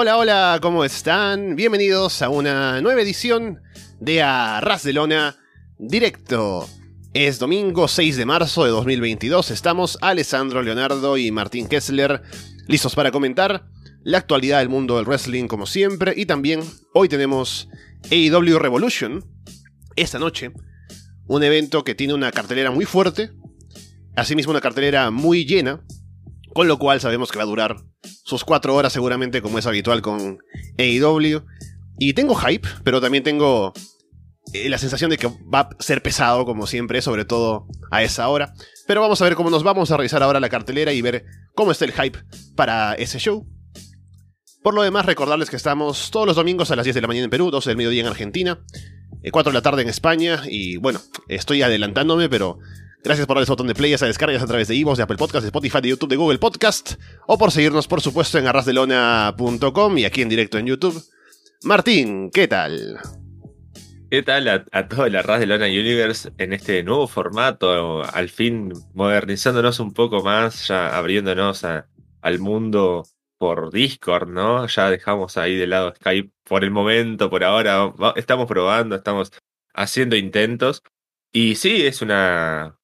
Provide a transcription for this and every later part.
Hola, hola, ¿cómo están? Bienvenidos a una nueva edición de Arras de Lona Directo. Es domingo 6 de marzo de 2022. Estamos Alessandro Leonardo y Martín Kessler listos para comentar la actualidad del mundo del wrestling como siempre. Y también hoy tenemos AEW Revolution. Esta noche. Un evento que tiene una cartelera muy fuerte. Asimismo una cartelera muy llena. Con lo cual sabemos que va a durar sus cuatro horas seguramente como es habitual con AEW. Y tengo hype, pero también tengo eh, la sensación de que va a ser pesado como siempre, sobre todo a esa hora. Pero vamos a ver cómo nos vamos a revisar ahora la cartelera y ver cómo está el hype para ese show. Por lo demás, recordarles que estamos todos los domingos a las 10 de la mañana en Perú, 12 del mediodía en Argentina, 4 eh, de la tarde en España y bueno, estoy adelantándome, pero gracias por darle ese botón de play, a descargas a través de Ivo, de Apple Podcast, de Spotify, de YouTube, de Google Podcast o por seguirnos por supuesto en arrasdelona.com y aquí en directo en YouTube. Martín, ¿qué tal? ¿Qué tal a, a todo la Ras de Lona Universe en este nuevo formato? Al fin modernizándonos un poco más, ya abriéndonos al mundo por Discord, ¿no? Ya dejamos ahí de lado Skype por el momento, por ahora. Estamos probando, estamos haciendo intentos. Y sí, es una,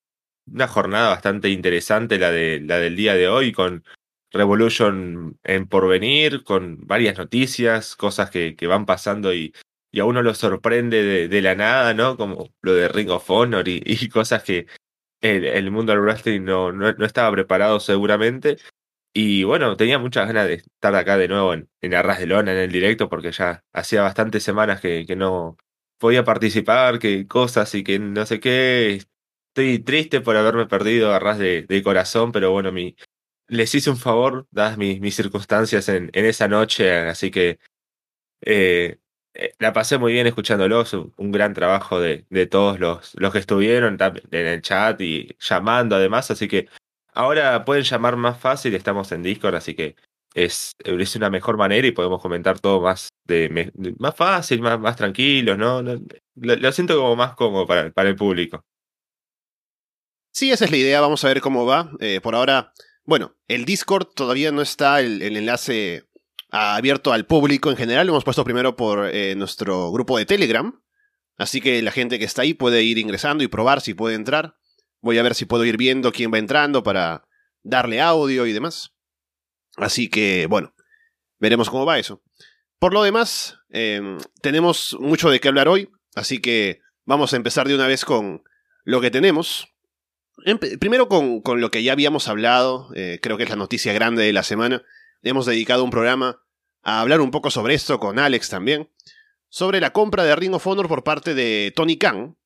una jornada bastante interesante la, de, la del día de hoy, con Revolution en porvenir, con varias noticias, cosas que, que van pasando y y a uno lo sorprende de, la nada, ¿no? Como lo de Ring of Honor y, cosas que el, mundo del wrestling no, no, estaba preparado seguramente. Y bueno, tenía muchas ganas de estar acá de nuevo en, en Arras de Lona, en el directo, porque ya hacía bastantes semanas que, que no podía participar, que cosas y que no sé qué. Estoy triste por haberme perdido Arras de, de corazón, pero bueno, mi, les hice un favor, dadas mis, circunstancias en, en esa noche, así que eh, eh, la pasé muy bien escuchándolos, un, gran trabajo de, de todos los, los que estuvieron en el chat y llamando además, así que ahora pueden llamar más fácil, estamos en Discord, así que es, es una mejor manera y podemos comentar todo más de, más fácil, más, más tranquilo, ¿no? Lo, siento como más cómodo para, para el público. Sí, esa es la idea, vamos a ver cómo va. Eh, por ahora, bueno, el Discord todavía no está el, enlace abierto al público en general. Lo hemos puesto primero por eh, nuestro grupo de Telegram. Así que la gente que está ahí puede ir ingresando y probar si puede entrar. Voy a ver si puedo ir viendo quién va entrando para darle audio y demás. Así que, bueno, veremos cómo va eso. Por lo demás, em, tenemos mucho de qué hablar hoy, así que vamos a empezar de una vez con lo que tenemos. Primero con, con, lo que ya habíamos hablado, eh, creo que es la noticia grande de la semana. Hemos dedicado un programa a hablar un poco sobre esto con Alex también, sobre la compra de Ring of Honor por parte de Tony Khan.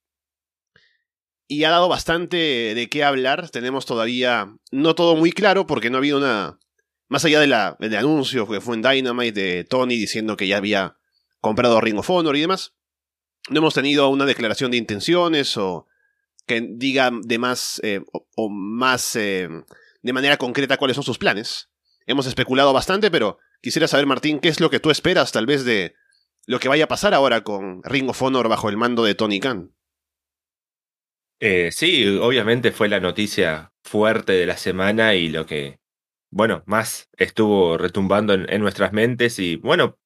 Y ha dado bastante de qué hablar. Tenemos todavía no todo muy claro porque no ha habido una... Más allá del anuncio que fue en Dynamite de Tony diciendo que ya había comprado Ring of Honor y demás, no hemos tenido una declaración de intenciones o que diga de más eh, o, más eh, de manera concreta cuáles son sus planes. Hemos especulado bastante, pero Quisiera saber, Martín, qué es lo que tú esperas tal vez de lo que vaya a pasar ahora con Ring of Honor bajo el mando de Tony Khan. Eh, sí, obviamente fue la noticia fuerte de la semana y lo que, bueno, más estuvo retumbando en, nuestras mentes y bueno,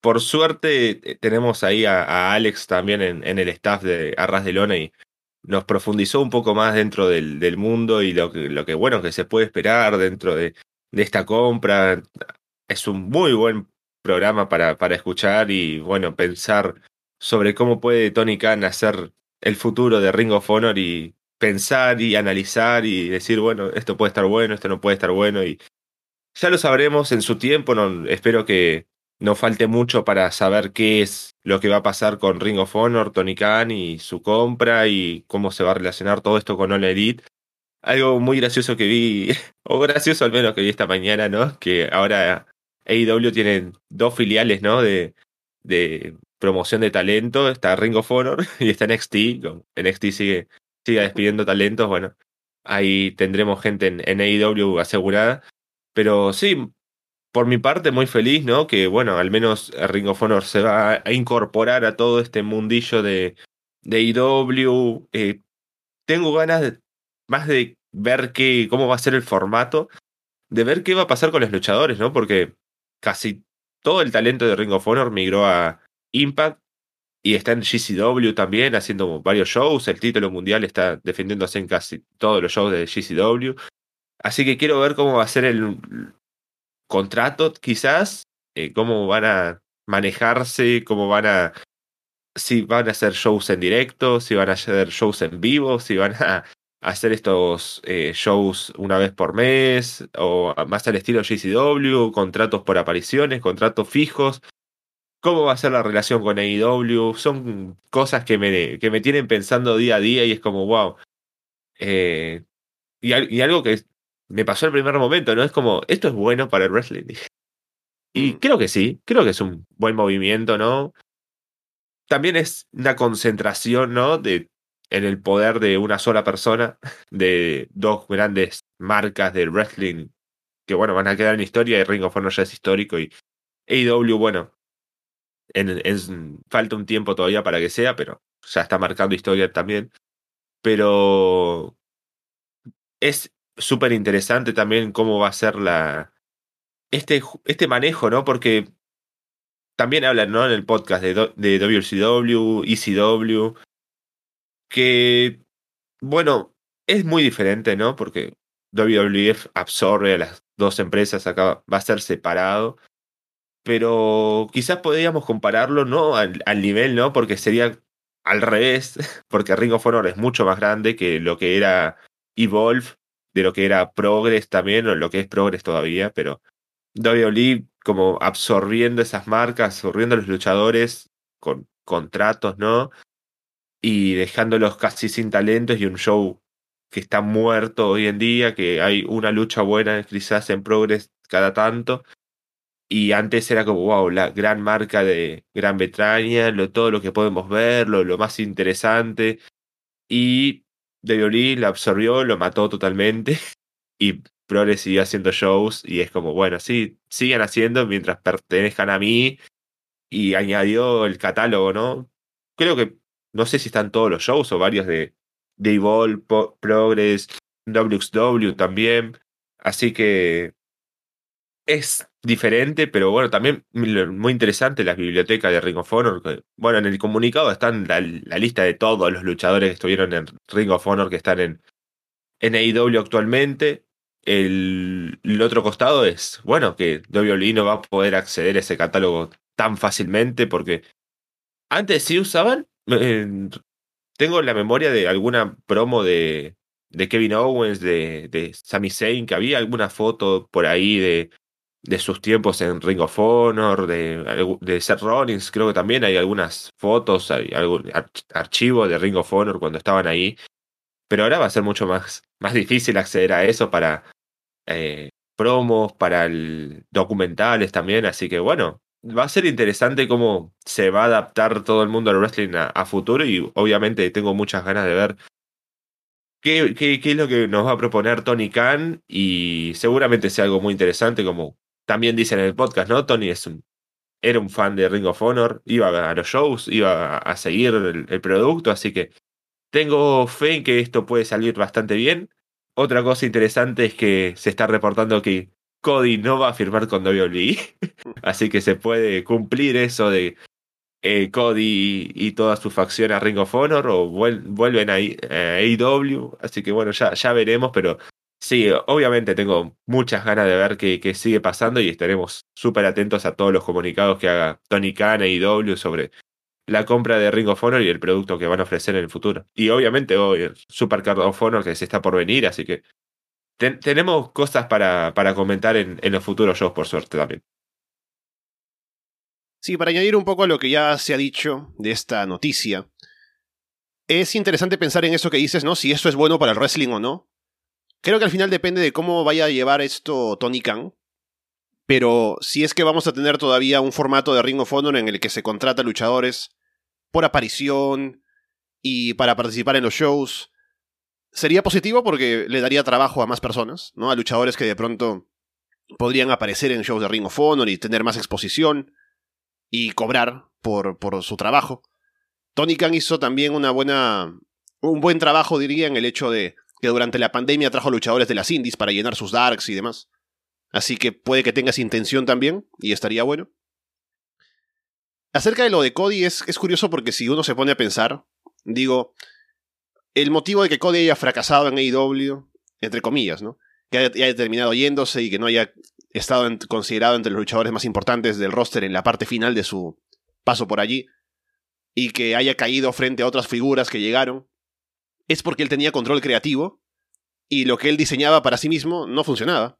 por suerte tenemos ahí a, Alex también en, el staff de Arras de Lona y nos profundizó un poco más dentro del, del mundo y lo que, lo que, bueno, que se puede esperar dentro de, de esta compra. Es un muy buen programa para, para escuchar y, bueno, pensar sobre cómo puede Tony Khan hacer el futuro de Ring of Honor y pensar y analizar y decir, bueno, esto puede estar bueno, esto no puede estar bueno y ya lo sabremos en su tiempo, no, espero que no falte mucho para saber qué es lo que va a pasar con Ring of Honor, Tony Khan y su compra y cómo se va a relacionar todo esto con All Elite. Algo muy gracioso que vi, o gracioso al menos que vi esta mañana, ¿no? Que ahora AEW tiene dos filiales, ¿no? De, de promoción de talento. Está Ring of Honor y está NXT. NXT sigue, sigue despidiendo talentos. Bueno, ahí tendremos gente en, en AEW asegurada. Pero sí, por mi parte, muy feliz, ¿no? Que, bueno, al menos Ring of Honor se va a incorporar a todo este mundillo de, de AEW. Eh, tengo ganas de, más de ver qué, cómo va a ser el formato, de ver qué va a pasar con los luchadores, ¿no? Porque casi todo el talento de Ring of Honor migró a Impact y está en GCW también haciendo varios shows. El título mundial está defendiéndose en casi todos los shows de GCW. Así que quiero ver cómo va a ser el contrato, quizás, eh, cómo van a manejarse, cómo van a. Si van a hacer shows en directo, si van a hacer shows en vivo, si van a hacer estos eh, shows una vez por mes, o más al estilo GCW, contratos por apariciones, contratos fijos cómo va a ser la relación con AEW. Son cosas que me, que me tienen pensando día a día y es como, wow. Eh, y, algo que me pasó el primer momento, ¿no? Es como, esto es bueno para el wrestling. Y mm. creo que sí, creo que es un buen movimiento, ¿no? También es una concentración, ¿no? De, en el poder de una sola persona, de dos grandes marcas del wrestling que, bueno, van a quedar en historia y Ring of Honor ya es histórico y AEW, bueno, en, falta un tiempo todavía para que sea, pero ya está marcando historia también. Pero es súper interesante también cómo va a ser la este, este manejo, ¿no? Porque también hablan. En el podcast de, de WCW, ECW, que, bueno, es muy diferente, ¿no? Porque WWF absorbe a las dos empresas, acá va a ser separado pero quizás podríamos compararlo, ¿no? Al, nivel, ¿no? Porque sería al revés, porque Ring of Honor es mucho más grande que lo que era Evolve, de lo que era Progress también, o lo que es Progress todavía, pero WWE como absorbiendo esas marcas, absorbiendo a los luchadores con contratos, ¿no? Y dejándolos casi sin talentos y un show que está muerto hoy en día, que hay una lucha buena quizás en Progress cada tanto, y antes era como, wow, la gran marca de Gran Bretaña, lo, todo lo que podemos ver, lo, lo más interesante. Y WWE lo absorbió, lo mató totalmente. Y Progress siguió haciendo shows. Y es como, bueno, sí, sigan haciendo mientras pertenezcan a mí. Y añadió el catálogo, ¿no? Creo que, no sé si están todos los shows o varios de, de Evolve, Progress, WXW también. Así que es diferente, pero bueno, también muy interesante las bibliotecas de Ring of Honor. bueno, en el comunicado están la, lista de todos los luchadores que estuvieron en Ring of Honor que están en, en actualmente. El, otro costado es, bueno, que WWE no va a poder acceder a ese catálogo tan fácilmente porque antes sí usaban. tengo la memoria de alguna promo de, de Kevin Owens, de, de Sami Zayn, que había alguna foto por ahí de de sus tiempos en Ring of Honor, de, de Seth Rollins, creo que también hay algunas fotos, hay algún archivo de Ring of Honor cuando estaban ahí. Pero ahora va a ser mucho más, más difícil acceder a eso para eh, promos, para el, documentales también. Así que bueno, va a ser interesante cómo se va a adaptar todo el mundo al wrestling a, futuro y obviamente tengo muchas ganas de ver qué, qué, qué, es lo que nos va a proponer Tony Khan y seguramente sea algo muy interesante como también dice en el podcast, ¿no? Tony es un, era un fan de Ring of Honor, iba a los shows, iba a seguir el, producto, así que tengo fe en que esto puede salir bastante bien. Otra cosa interesante es que se está reportando que Cody no va a firmar con WWE, así que se puede cumplir eso de eh, Cody y toda su facción a Ring of Honor o vuelven a, AEW, así que bueno, ya, ya veremos, pero Sí, obviamente tengo muchas ganas de ver qué, sigue pasando y estaremos súper atentos a todos los comunicados que haga Tony Khan y W sobre la compra de Ring of Honor y el producto que van a ofrecer en el futuro. Y obviamente hoy el Supercard of Honor que se está por venir, así que tenemos cosas para, para comentar en, en los futuros shows, por suerte también. Sí, para añadir un poco a lo que ya se ha dicho de esta noticia, es interesante pensar en eso que dices, ¿no? Si eso es bueno para el wrestling o no. Creo que al final depende de cómo vaya a llevar esto Tony Khan. Pero si es que vamos a tener todavía un formato de Ring of Honor en el que se contrata luchadores por aparición y para participar en los shows, sería positivo porque le daría trabajo a más personas, ¿no? A luchadores que de pronto podrían aparecer en shows de Ring of Honor y tener más exposición y cobrar por, por su trabajo. Tony Khan hizo también una buena, un buen trabajo, diría, en el hecho de que durante la pandemia trajo luchadores de las indies para llenar sus darks y demás. Así que puede que tengas intención también, y estaría bueno. Acerca de lo de Cody es, es curioso porque si uno se pone a pensar, digo, el motivo de que Cody haya fracasado en AEW, entre comillas, ¿no? Que haya, terminado yéndose y que no haya estado considerado entre los luchadores más importantes del roster en la parte final de su paso por allí, y que haya caído frente a otras figuras que llegaron, es porque él tenía control creativo y lo que él diseñaba para sí mismo no funcionaba.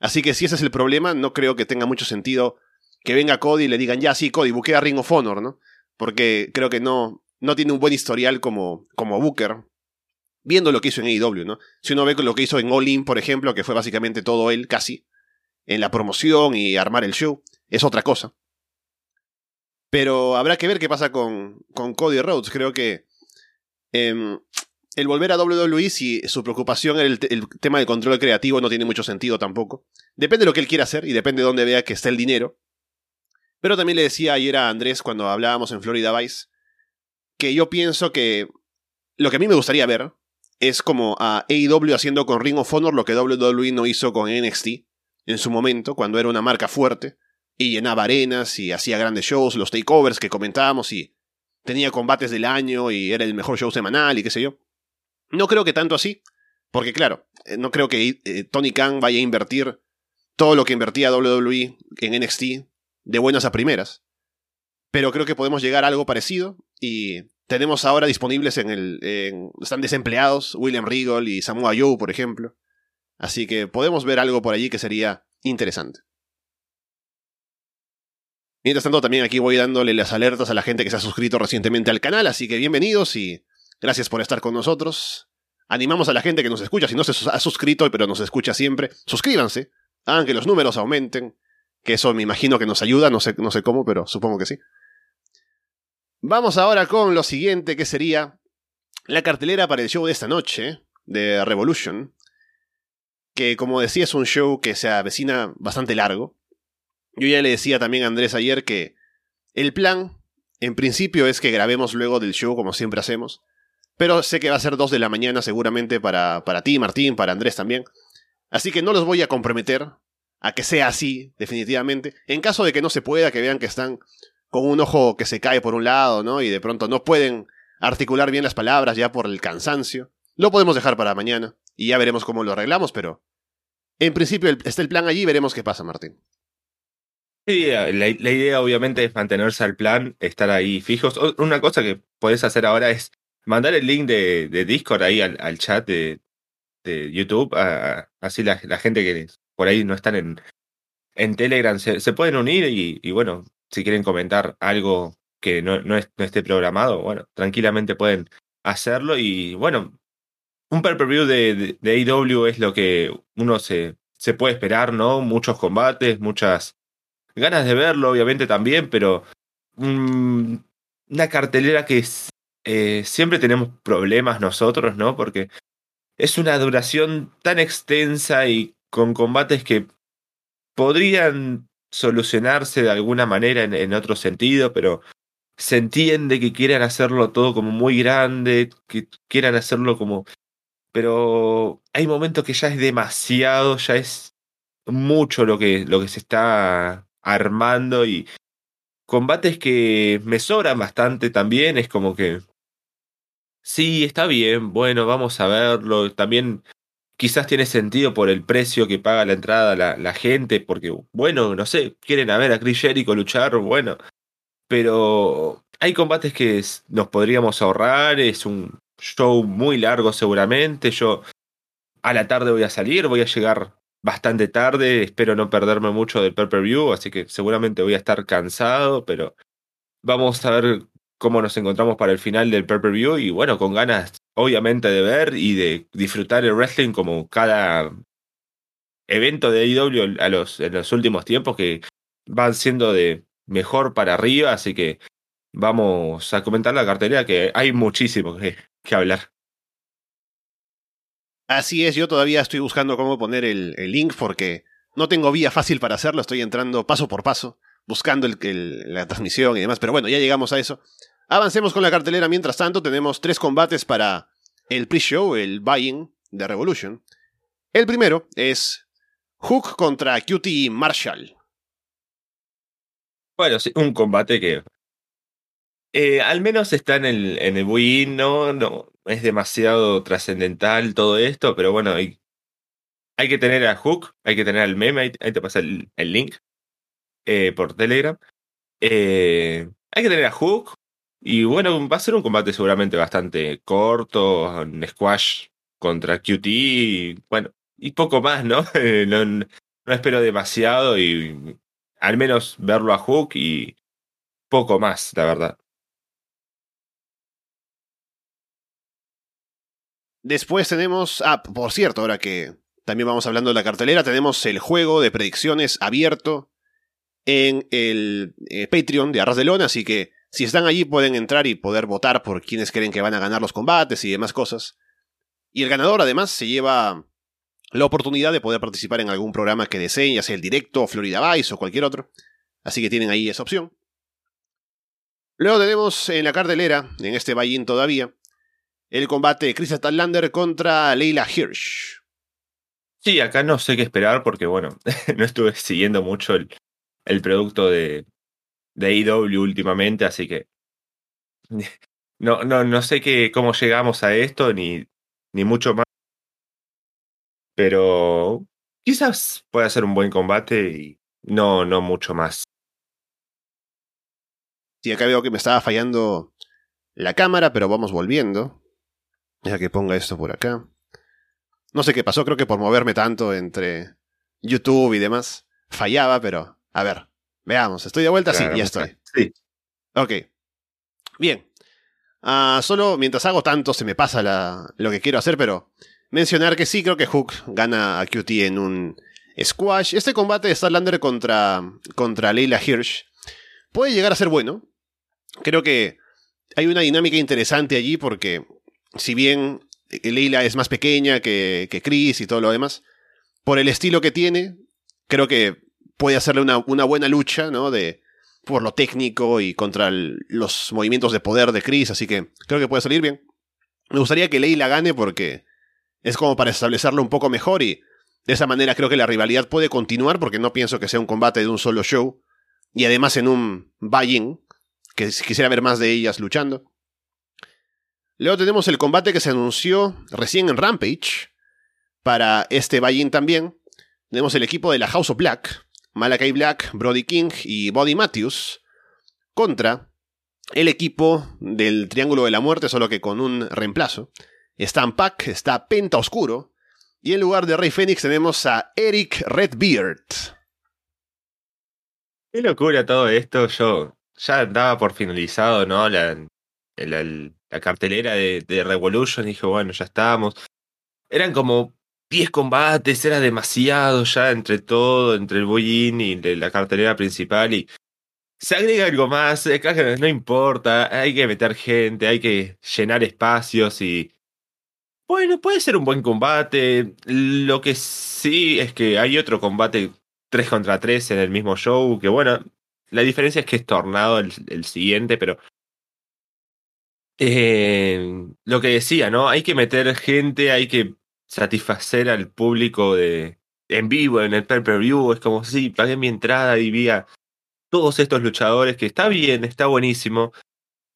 Así que si ese es el problema, no creo que tenga mucho sentido que venga Cody y le digan, ya sí, Cody, buquea Ring of Honor, ¿no? Porque creo que no, no tiene un buen historial como, como Booker, viendo lo que hizo en AEW, ¿no? Si uno ve lo que hizo en All In, por ejemplo, que fue básicamente todo él, casi, en la promoción y armar el show, es otra cosa. Pero habrá que ver qué pasa con, con Cody Rhodes. Creo que em, el volver a WWE, si su preocupación el, el, tema del control creativo, no tiene mucho sentido tampoco. Depende de lo que él quiera hacer y depende de dónde vea que está el dinero. Pero también le decía ayer a Andrés cuando hablábamos en Florida Vice que yo pienso que lo que a mí me gustaría ver es como a AEW haciendo con Ring of Honor lo que WWE no hizo con NXT en su momento, cuando era una marca fuerte y llenaba arenas y hacía grandes shows, los takeovers que comentábamos y tenía combates del año y era el mejor show semanal y qué sé yo. No creo que tanto así, porque claro, eh, no creo que eh, Tony Khan vaya a invertir todo lo que invertía WWE en NXT de buenas a primeras. Pero creo que podemos llegar a algo parecido y tenemos ahora disponibles en el... están desempleados William Regal y Samoa Joe, por ejemplo. Así que podemos ver algo por allí que sería interesante. Mientras tanto, también aquí voy dándole las alertas a la gente que se ha suscrito recientemente al canal, así que bienvenidos y gracias por estar con nosotros. Animamos a la gente que nos escucha, si no se ha suscrito pero nos escucha siempre, suscríbanse, hagan que los números aumenten, que eso me imagino que nos ayuda, no sé, no sé cómo, pero supongo que sí. Vamos ahora con lo siguiente, que sería la cartelera para el show de esta noche, de Revolution, que como decía es un show que se avecina bastante largo. Yo ya le decía también a Andrés ayer que el plan, en principio, es que grabemos luego del show como siempre hacemos, pero sé que va a ser 2 de la mañana seguramente para, para ti, Martín, para Andrés también. Así que no los voy a comprometer a que sea así, definitivamente. En caso de que no se pueda, que vean que están con un ojo que se cae por un lado, ¿no? Y de pronto no pueden articular bien las palabras ya por el cansancio. Lo podemos dejar para mañana y ya veremos cómo lo arreglamos, pero en principio está el plan allí veremos qué pasa, Martín. Sí, la, idea obviamente es mantenerse al plan, estar ahí fijos. Una cosa que podés hacer ahora es mandar el link de, Discord ahí al, chat de, YouTube, así la, gente que por ahí no están en, en Telegram, se, pueden unir y, bueno, si quieren comentar algo que no, no, esté programado, bueno, tranquilamente pueden hacerlo y bueno, un pay-per-view de, de, AEW es lo que uno se, se puede esperar, ¿no? Muchos combates, muchas ganas de verlo, obviamente también, pero una cartelera que eh, siempre tenemos problemas nosotros, ¿no? Porque es una duración tan extensa y con combates que podrían solucionarse de alguna manera en, otro sentido, pero se entiende que quieran hacerlo todo como muy grande, que quieran hacerlo como... Pero hay momentos que ya es demasiado, ya es mucho lo que, lo que se está armando y combates que me sobran bastante también, es como que... Sí, está bien, bueno, vamos a verlo. También quizás tiene sentido por el precio que paga la entrada la, gente, porque, bueno, no sé, quieren a ver a Chris Jericho luchar, bueno, pero hay combates que nos podríamos ahorrar, es un show muy largo seguramente, yo a la tarde voy a salir, voy a llegar bastante tarde, espero no perderme mucho del pay-per-view, así que seguramente voy a estar cansado, pero vamos a ver cómo nos encontramos para el final del pay-per-view y bueno, con ganas obviamente de ver y de disfrutar el wrestling como cada evento de AEW a los, en los últimos tiempos que van siendo de mejor para arriba, así que vamos a comentar la cartelera que hay muchísimo que, que hablar. Así es, yo todavía estoy buscando cómo poner el, el, link porque no tengo vía fácil para hacerlo, estoy entrando paso por paso, buscando el, la transmisión y demás, pero bueno, ya llegamos a eso. Avancemos con la cartelera. Mientras tanto, tenemos tres combates para el pre-show, el buy-in de Revolution. El primero es Hook contra QT Marshall. Bueno, sí, un combate que eh, al menos está en el, en el ¿no? No es demasiado trascendental todo esto, pero bueno, hay, hay que tener a Hook, hay que tener al meme, ahí, te pasa el, el link eh, por Telegram. Eh, hay que tener a Hook, y bueno, va a ser un combate seguramente bastante corto, un squash contra QT, y, bueno, y poco más, ¿no? no, no espero demasiado y al menos verlo a Hook y poco más, la verdad. Después tenemos, ah, por cierto, ahora que también vamos hablando de la cartelera, tenemos el juego de predicciones abierto en el eh, Patreon de Arras de Lona, así que si están allí pueden entrar y poder votar por quienes creen que van a ganar los combates y demás cosas. Y el ganador además se lleva la oportunidad de poder participar en algún programa que deseen, ya sea el directo, Florida Vice o cualquier otro. Así que tienen ahí esa opción. Luego tenemos en la cartelera, en este buy todavía, el combate de Chris Statlander contra Leila Hirsch. Sí, acá no sé qué esperar porque, bueno, no estuve siguiendo mucho el, el producto de, de IW últimamente, así que no, no, no sé qué, cómo llegamos a esto, ni, ni mucho más. Pero quizás pueda ser un buen combate y no, no mucho más. Sí, acá veo que me estaba fallando la cámara, pero vamos volviendo. Ya que ponga esto por acá. No sé qué pasó, creo que por moverme tanto entre YouTube y demás, fallaba, pero a ver, veamos, ¿estoy de vuelta? sí, ya estoy. Sí. Ok. Bien. Ah, solo mientras hago tanto se me pasa la, lo que quiero hacer, pero mencionar que sí, creo que Hook gana a QT en un squash. Este combate de Starlander contra, contra Leila Hirsch puede llegar a ser bueno. Creo que hay una dinámica interesante allí porque si bien Leila es más pequeña que, que Chris y todo lo demás, por el estilo que tiene, creo que puede hacerle una, una buena lucha, ¿no? De, por lo técnico y contra los movimientos de poder de Chris, así que creo que puede salir bien. Me gustaría que Leila gane porque es como para establecerlo un poco mejor y de esa manera creo que la rivalidad puede continuar porque no pienso que sea un combate de un solo show y además en un buy-in, que quisiera ver más de ellas luchando. Luego tenemos el combate que se anunció recién en Rampage. Para este buy-in también. Tenemos el equipo de la House of Black. Malakai Black, Brody King y Body Matthews. Contra el equipo del Triángulo de la Muerte, solo que con un reemplazo. Está Pack, está Penta Oscuro. Y en lugar de Rey Fénix tenemos a Eric Redbeard. Qué locura todo esto. Yo ya daba por finalizado, ¿no? La, la cartelera de, Revolution, dije, bueno, ya estábamos. Eran como 10 combates, era demasiado ya entre todo, entre el boy y la cartelera principal y se agrega algo más, no importa, hay que meter gente, hay que llenar espacios y... Bueno, puede ser un buen combate. Lo que sí es que hay otro combate 3 contra 3 en el mismo show, que bueno, la diferencia es que es tornado el siguiente, pero eh, lo que decía, ¿no? Hay que meter gente, hay que satisfacer al público de en vivo, en el pay-per-view. Es como, sí, pagué mi entrada y vi a todos estos luchadores, que está bien, está buenísimo,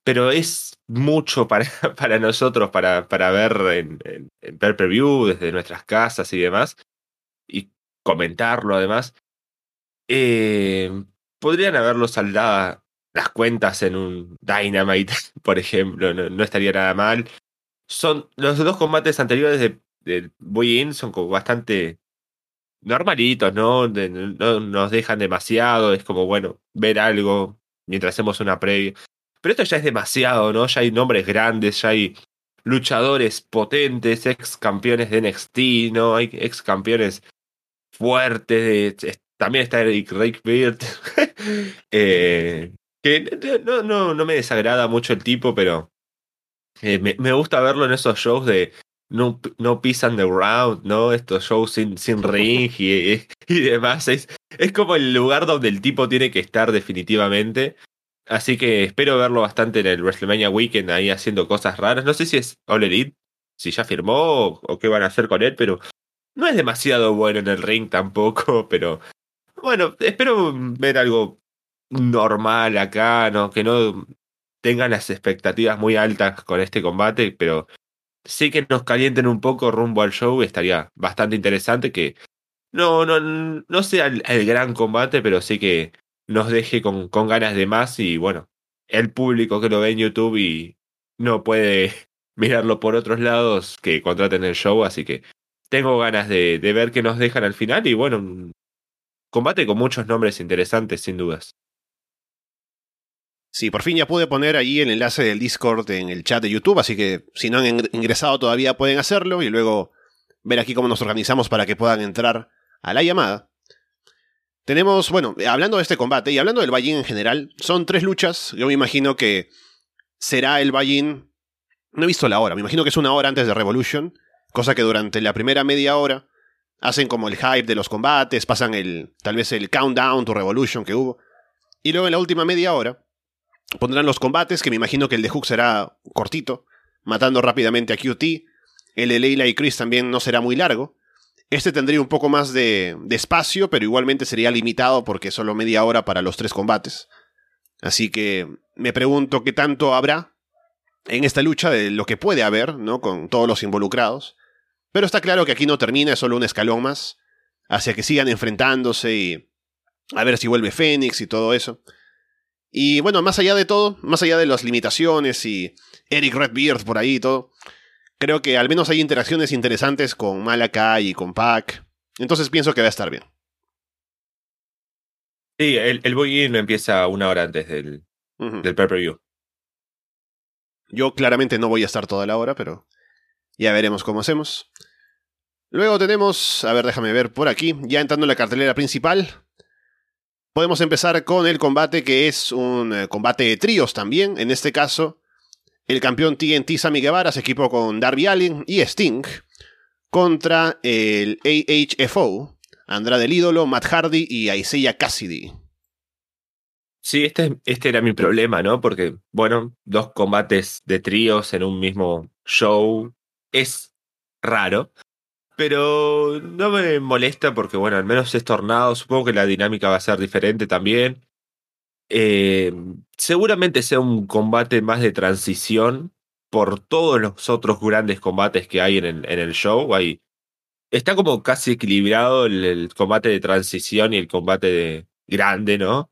pero es mucho para, para nosotros, para, para ver en, en, en pay-per-view, desde nuestras casas y demás, y comentarlo además. Eh, podrían haberlo saldado, las cuentas en un Dynamite, por ejemplo, no, estaría nada mal. Son los dos combates anteriores de, de Boy In son como bastante normalitos, ¿no? no nos dejan demasiado, es como, bueno, ver algo mientras hacemos una previa. Pero esto ya es demasiado, ¿no? Ya hay nombres grandes, ya hay luchadores potentes, ex campeones de NXT, ¿no? Hay ex campeones fuertes, también está Eric Beard. eh, no, no, no me desagrada mucho el tipo, pero eh, me, me, gusta verlo en esos shows de no, no peace underground, ¿no? Estos shows sin, sin ring y, y demás. Es, es como el lugar donde el tipo tiene que estar definitivamente. Así que espero verlo bastante en el WrestleMania Weekend ahí haciendo cosas raras. No sé si es All Elite, si ya firmó o, o qué van a hacer con él, pero no es demasiado bueno en el ring tampoco, pero bueno, espero ver algo normal acá, ¿no? Que no tengan las expectativas muy altas con este combate, pero sí que nos calienten un poco rumbo al show, estaría bastante interesante que no, no, no sea el, gran combate, pero sí que nos deje con, con ganas de más y bueno, el público que lo ve en YouTube y no puede mirarlo por otros lados que contraten el show, así que tengo ganas de, de ver qué nos dejan al final y bueno, combate con muchos nombres interesantes, sin dudas. Sí, por fin ya pude poner ahí el enlace del Discord en el chat de YouTube, así que si no han ingresado todavía pueden hacerlo y luego ver aquí cómo nos organizamos para que puedan entrar a la llamada. Tenemos, bueno, hablando de este combate y hablando del Ballin en general, son tres luchas. Yo me imagino que será el Ballin. No he visto la hora, me imagino que es una hora antes de Revolution, cosa que durante la primera media hora hacen como el hype de los combates, pasan el tal vez el countdown to Revolution que hubo. Y luego en la última media hora Pondrán los combates, que me imagino que el de Hook será cortito, matando rápidamente a QT. El de Leila y Chris también no será muy largo. Este tendría un poco más de, espacio, pero igualmente sería limitado porque solo media hora para los tres combates. Así que me pregunto qué tanto habrá en esta lucha de lo que puede haber, ¿no? Con todos los involucrados. Pero está claro que aquí no termina, es solo un escalón más. Hacia que sigan enfrentándose y a ver si vuelve Fénix y todo eso. Y bueno, más allá de todo, más allá de las limitaciones y Eric Redbeard por ahí y todo, creo que al menos hay interacciones interesantes con Malakai y con Pac. Entonces pienso que va a estar bien. Sí, el, el boy no empieza una hora antes del, del pay-per-view. Yo claramente no voy a estar toda la hora, pero ya veremos cómo hacemos. Luego tenemos, a ver, déjame ver por aquí, ya entrando en la cartelera principal, Podemos empezar con el combate que es un eh, combate de tríos también. En este caso, el campeón TNT Sammy Guevara se equipó con Darby Allin y Sting contra el AHFO, Andrade el Ídolo, Matt Hardy y Isaiah Cassidy. Sí, este, este era mi problema, ¿no? Porque, bueno, dos combates de tríos en un mismo show es raro. Pero no me molesta porque, bueno, al menos es tornado. Supongo que la dinámica va a ser diferente también. Eh, seguramente sea un combate más de transición por todos los otros grandes combates que hay en el, en el show. Está como casi equilibrado el, el, combate de transición y el combate de grande, ¿no?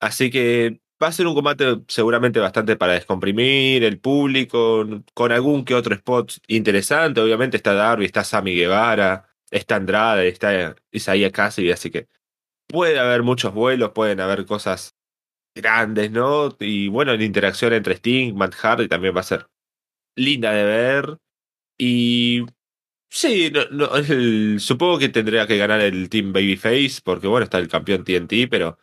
Así que Va a ser un combate seguramente bastante para descomprimir el público, con algún que otro spot interesante. Obviamente está Darby, está Sammy Guevara, está Andrade, está Isaiah Cassidy, así que puede haber muchos vuelos, pueden haber cosas grandes, ¿no? Y bueno, la interacción entre Sting, Matt Hardy también va a ser linda de ver. Y sí, supongo que tendría que ganar el Team Babyface, porque bueno, está el campeón TNT, pero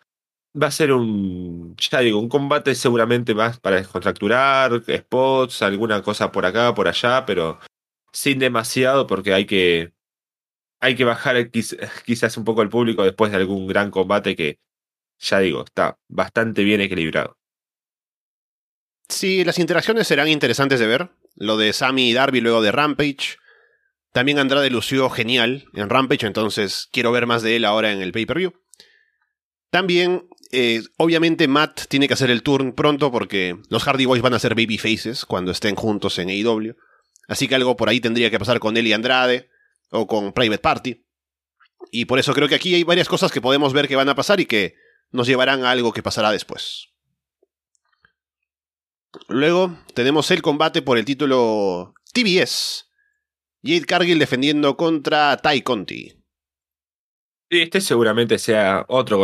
va a ser un, ya digo, un combate seguramente más para descontracturar, spots, alguna cosa por acá, por allá, pero sin demasiado porque hay que, hay que bajar quizás un poco el público después de algún gran combate que, ya digo, está bastante bien equilibrado. Sí, las interacciones serán interesantes de ver. Lo de Sammy y Darby luego de Rampage. También Andrade lució genial en Rampage, entonces quiero ver más de él ahora en el pay-per-view. También eh, obviamente Matt tiene que hacer el turn pronto porque los Hardy Boys van a ser baby faces cuando estén juntos en AEW. Así que algo por ahí tendría que pasar con él y Andrade o con Private Party. Y por eso creo que aquí hay varias cosas que podemos ver que van a pasar y que nos llevarán a algo que pasará después. Luego tenemos el combate por el título TBS. Jade Cargill defendiendo contra Tai Conti. Sí, este seguramente sea otro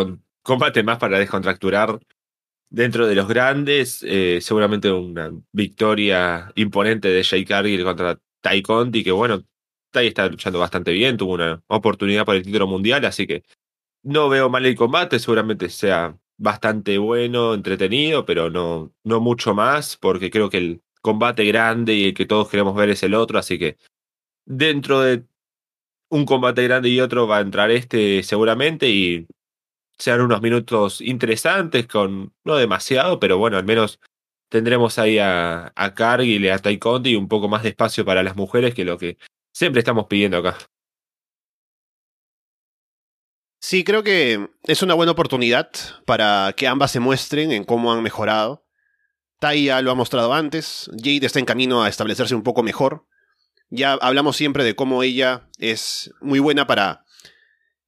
combate más para descontracturar dentro de los grandes. Eh, seguramente una victoria imponente de Jay Cargill contra Tai Conti, que bueno, Tai está luchando bastante bien, tuvo una oportunidad para el título mundial, así que no veo mal el combate, seguramente sea bastante bueno, entretenido, pero no, no mucho más, porque creo que el combate grande y el que todos queremos ver es el otro, así que dentro de un combate grande y otro va a entrar este seguramente y sean unos minutos interesantes, con no demasiado, pero bueno, al menos tendremos ahí a, a Cargill y a Tai y un poco más de espacio para las mujeres que lo que siempre estamos pidiendo acá. Sí, creo que es una buena oportunidad para que ambas se muestren en cómo han mejorado. Tai ya lo ha mostrado antes, Jade está en camino a establecerse un poco mejor. Ya hablamos siempre de cómo ella es muy buena para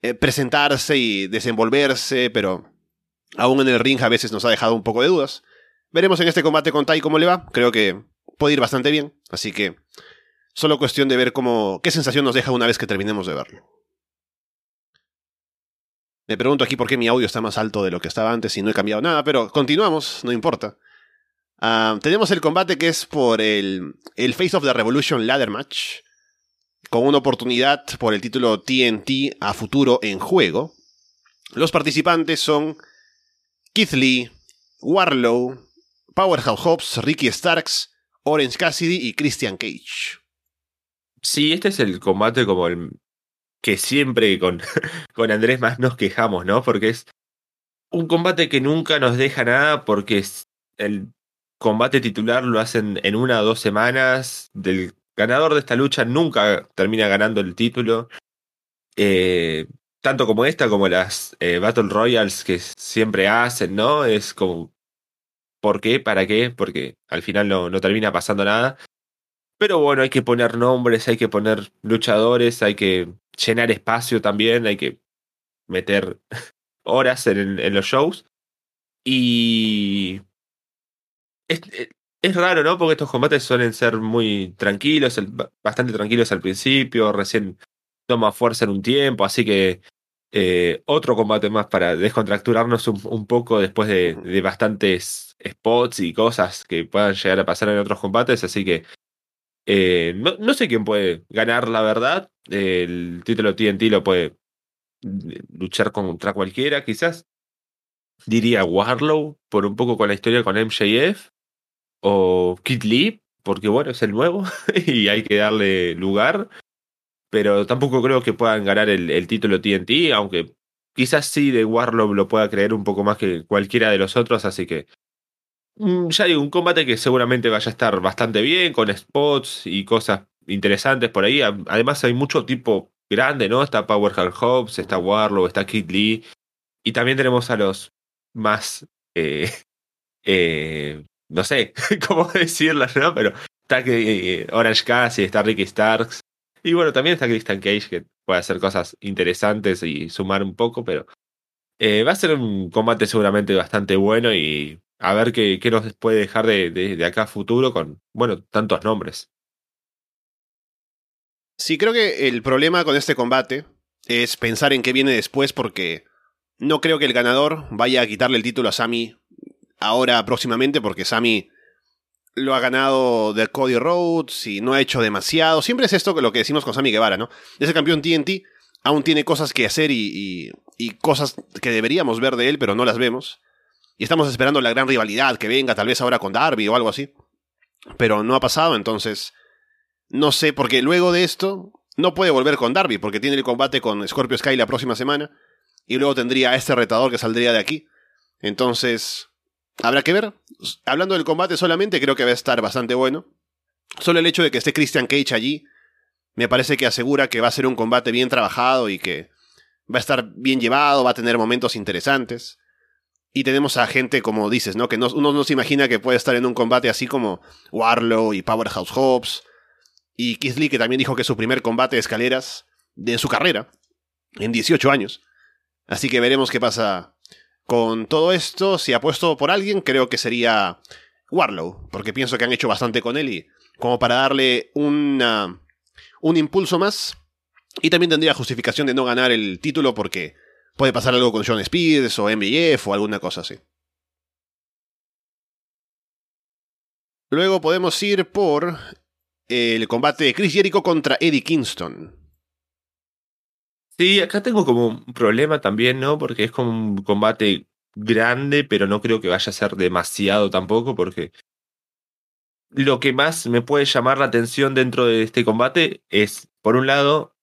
eh, presentarse y desenvolverse, pero aún en el ring a veces nos ha dejado un poco de dudas. Veremos en este combate con Tai cómo le va, creo que puede ir bastante bien, así que solo cuestión de ver cómo qué sensación nos deja una vez que terminemos de verlo. Me pregunto aquí por qué mi audio está más alto de lo que estaba antes y no he cambiado nada, pero continuamos, no importa. Ah, tenemos el combate que es por el, el Face of the Revolution Ladder Match, con una oportunidad por el título TNT a futuro en juego. Los participantes son Keith Lee, Warlow, Powerhouse Hobbs, Ricky Starks, Orange Cassidy y Christian Cage. Sí, este es el combate como el que siempre con, con Andrés más nos quejamos, ¿no? Porque es un combate que nunca nos deja nada porque es el combate titular lo hacen en una o dos semanas. Del ganador de esta lucha nunca termina ganando el título. Eh, tanto como esta, como las eh, Battle Royals que siempre hacen, ¿no? Es como, ¿por qué? ¿Para qué? Porque al final no, no termina pasando nada. Pero bueno, hay que poner nombres, hay que poner luchadores, hay que llenar espacio también, hay que meter horas en, los shows. Y es, es, raro, ¿no? Porque estos combates suelen ser muy tranquilos, bastante tranquilos al principio, recién toma fuerza en un tiempo, así que eh, otro combate más para descontracturarnos un, poco después de, de, bastantes spots y cosas que puedan llegar a pasar en otros combates, así que eh, no, no, sé quién puede ganar, la verdad. El título TNT lo puede luchar contra cualquiera, quizás. Diría Warlow, por un poco con la historia con MJF. O Kid Lee, porque bueno, es el nuevo y hay que darle lugar. Pero tampoco creo que puedan ganar el, título TNT, aunque quizás sí de Warlow lo pueda creer un poco más que cualquiera de los otros, así que Mm, ya digo, un combate que seguramente vaya a estar bastante bien, con spots y cosas interesantes por ahí. Además hay mucho tipo grande, ¿no? Está Powerhouse Hobbs, está Warlow, está Kid Lee. Y también tenemos a los más... Eh, eh, no sé cómo decirlo, ¿no? Pero está eh, Orange Cassidy, está Ricky Starks. Y bueno, también está Christian Cage, que puede hacer cosas interesantes y sumar un poco, pero va a ser un combate seguramente bastante bueno y a ver qué, qué nos puede dejar de, de, acá a futuro con, bueno, tantos nombres. Sí, creo que el problema con este combate es pensar en qué viene después porque no creo que el ganador vaya a quitarle el título a Sami ahora próximamente porque Sami lo ha ganado de Cody Rhodes y no ha hecho demasiado. Siempre es esto lo que decimos con Sami Guevara, ¿no? Ese campeón TNT aún tiene cosas que hacer y, y, y cosas que deberíamos ver de él, pero no las vemos. Y estamos esperando la gran rivalidad que venga, tal vez ahora con Darby o algo así. Pero no ha pasado, entonces. No sé, porque luego de esto no puede volver con Darby, porque tiene el combate con Scorpio Sky la próxima semana. Y luego tendría a este retador que saldría de aquí. Entonces. Habrá que ver. Hablando del combate solamente, creo que va a estar bastante bueno. Solo el hecho de que esté Christian Cage allí. Me parece que asegura que va a ser un combate bien trabajado y que va a estar bien llevado, va a tener momentos interesantes. Y tenemos a gente, como dices, ¿no? Que no, uno no se imagina que puede estar en un combate así como Warlow y Powerhouse Hobbs. Y Keith Lee, que también dijo que es su primer combate de escaleras de su carrera, en 18 años. Así que veremos qué pasa con todo esto. Si apuesto por alguien, creo que sería Warlow, porque pienso que han hecho bastante con él y como para darle un impulso más. Y también tendría justificación de no ganar el título porque Puede pasar algo con John Spears o MJF o alguna cosa así. Luego podemos ir por el combate de Chris Jericho contra Eddie Kingston. Sí, acá tengo como un problema también, ¿no? Porque es como un combate grande, pero no creo que vaya a ser demasiado tampoco, porque lo que más me puede llamar la atención dentro de este combate es, por un lado,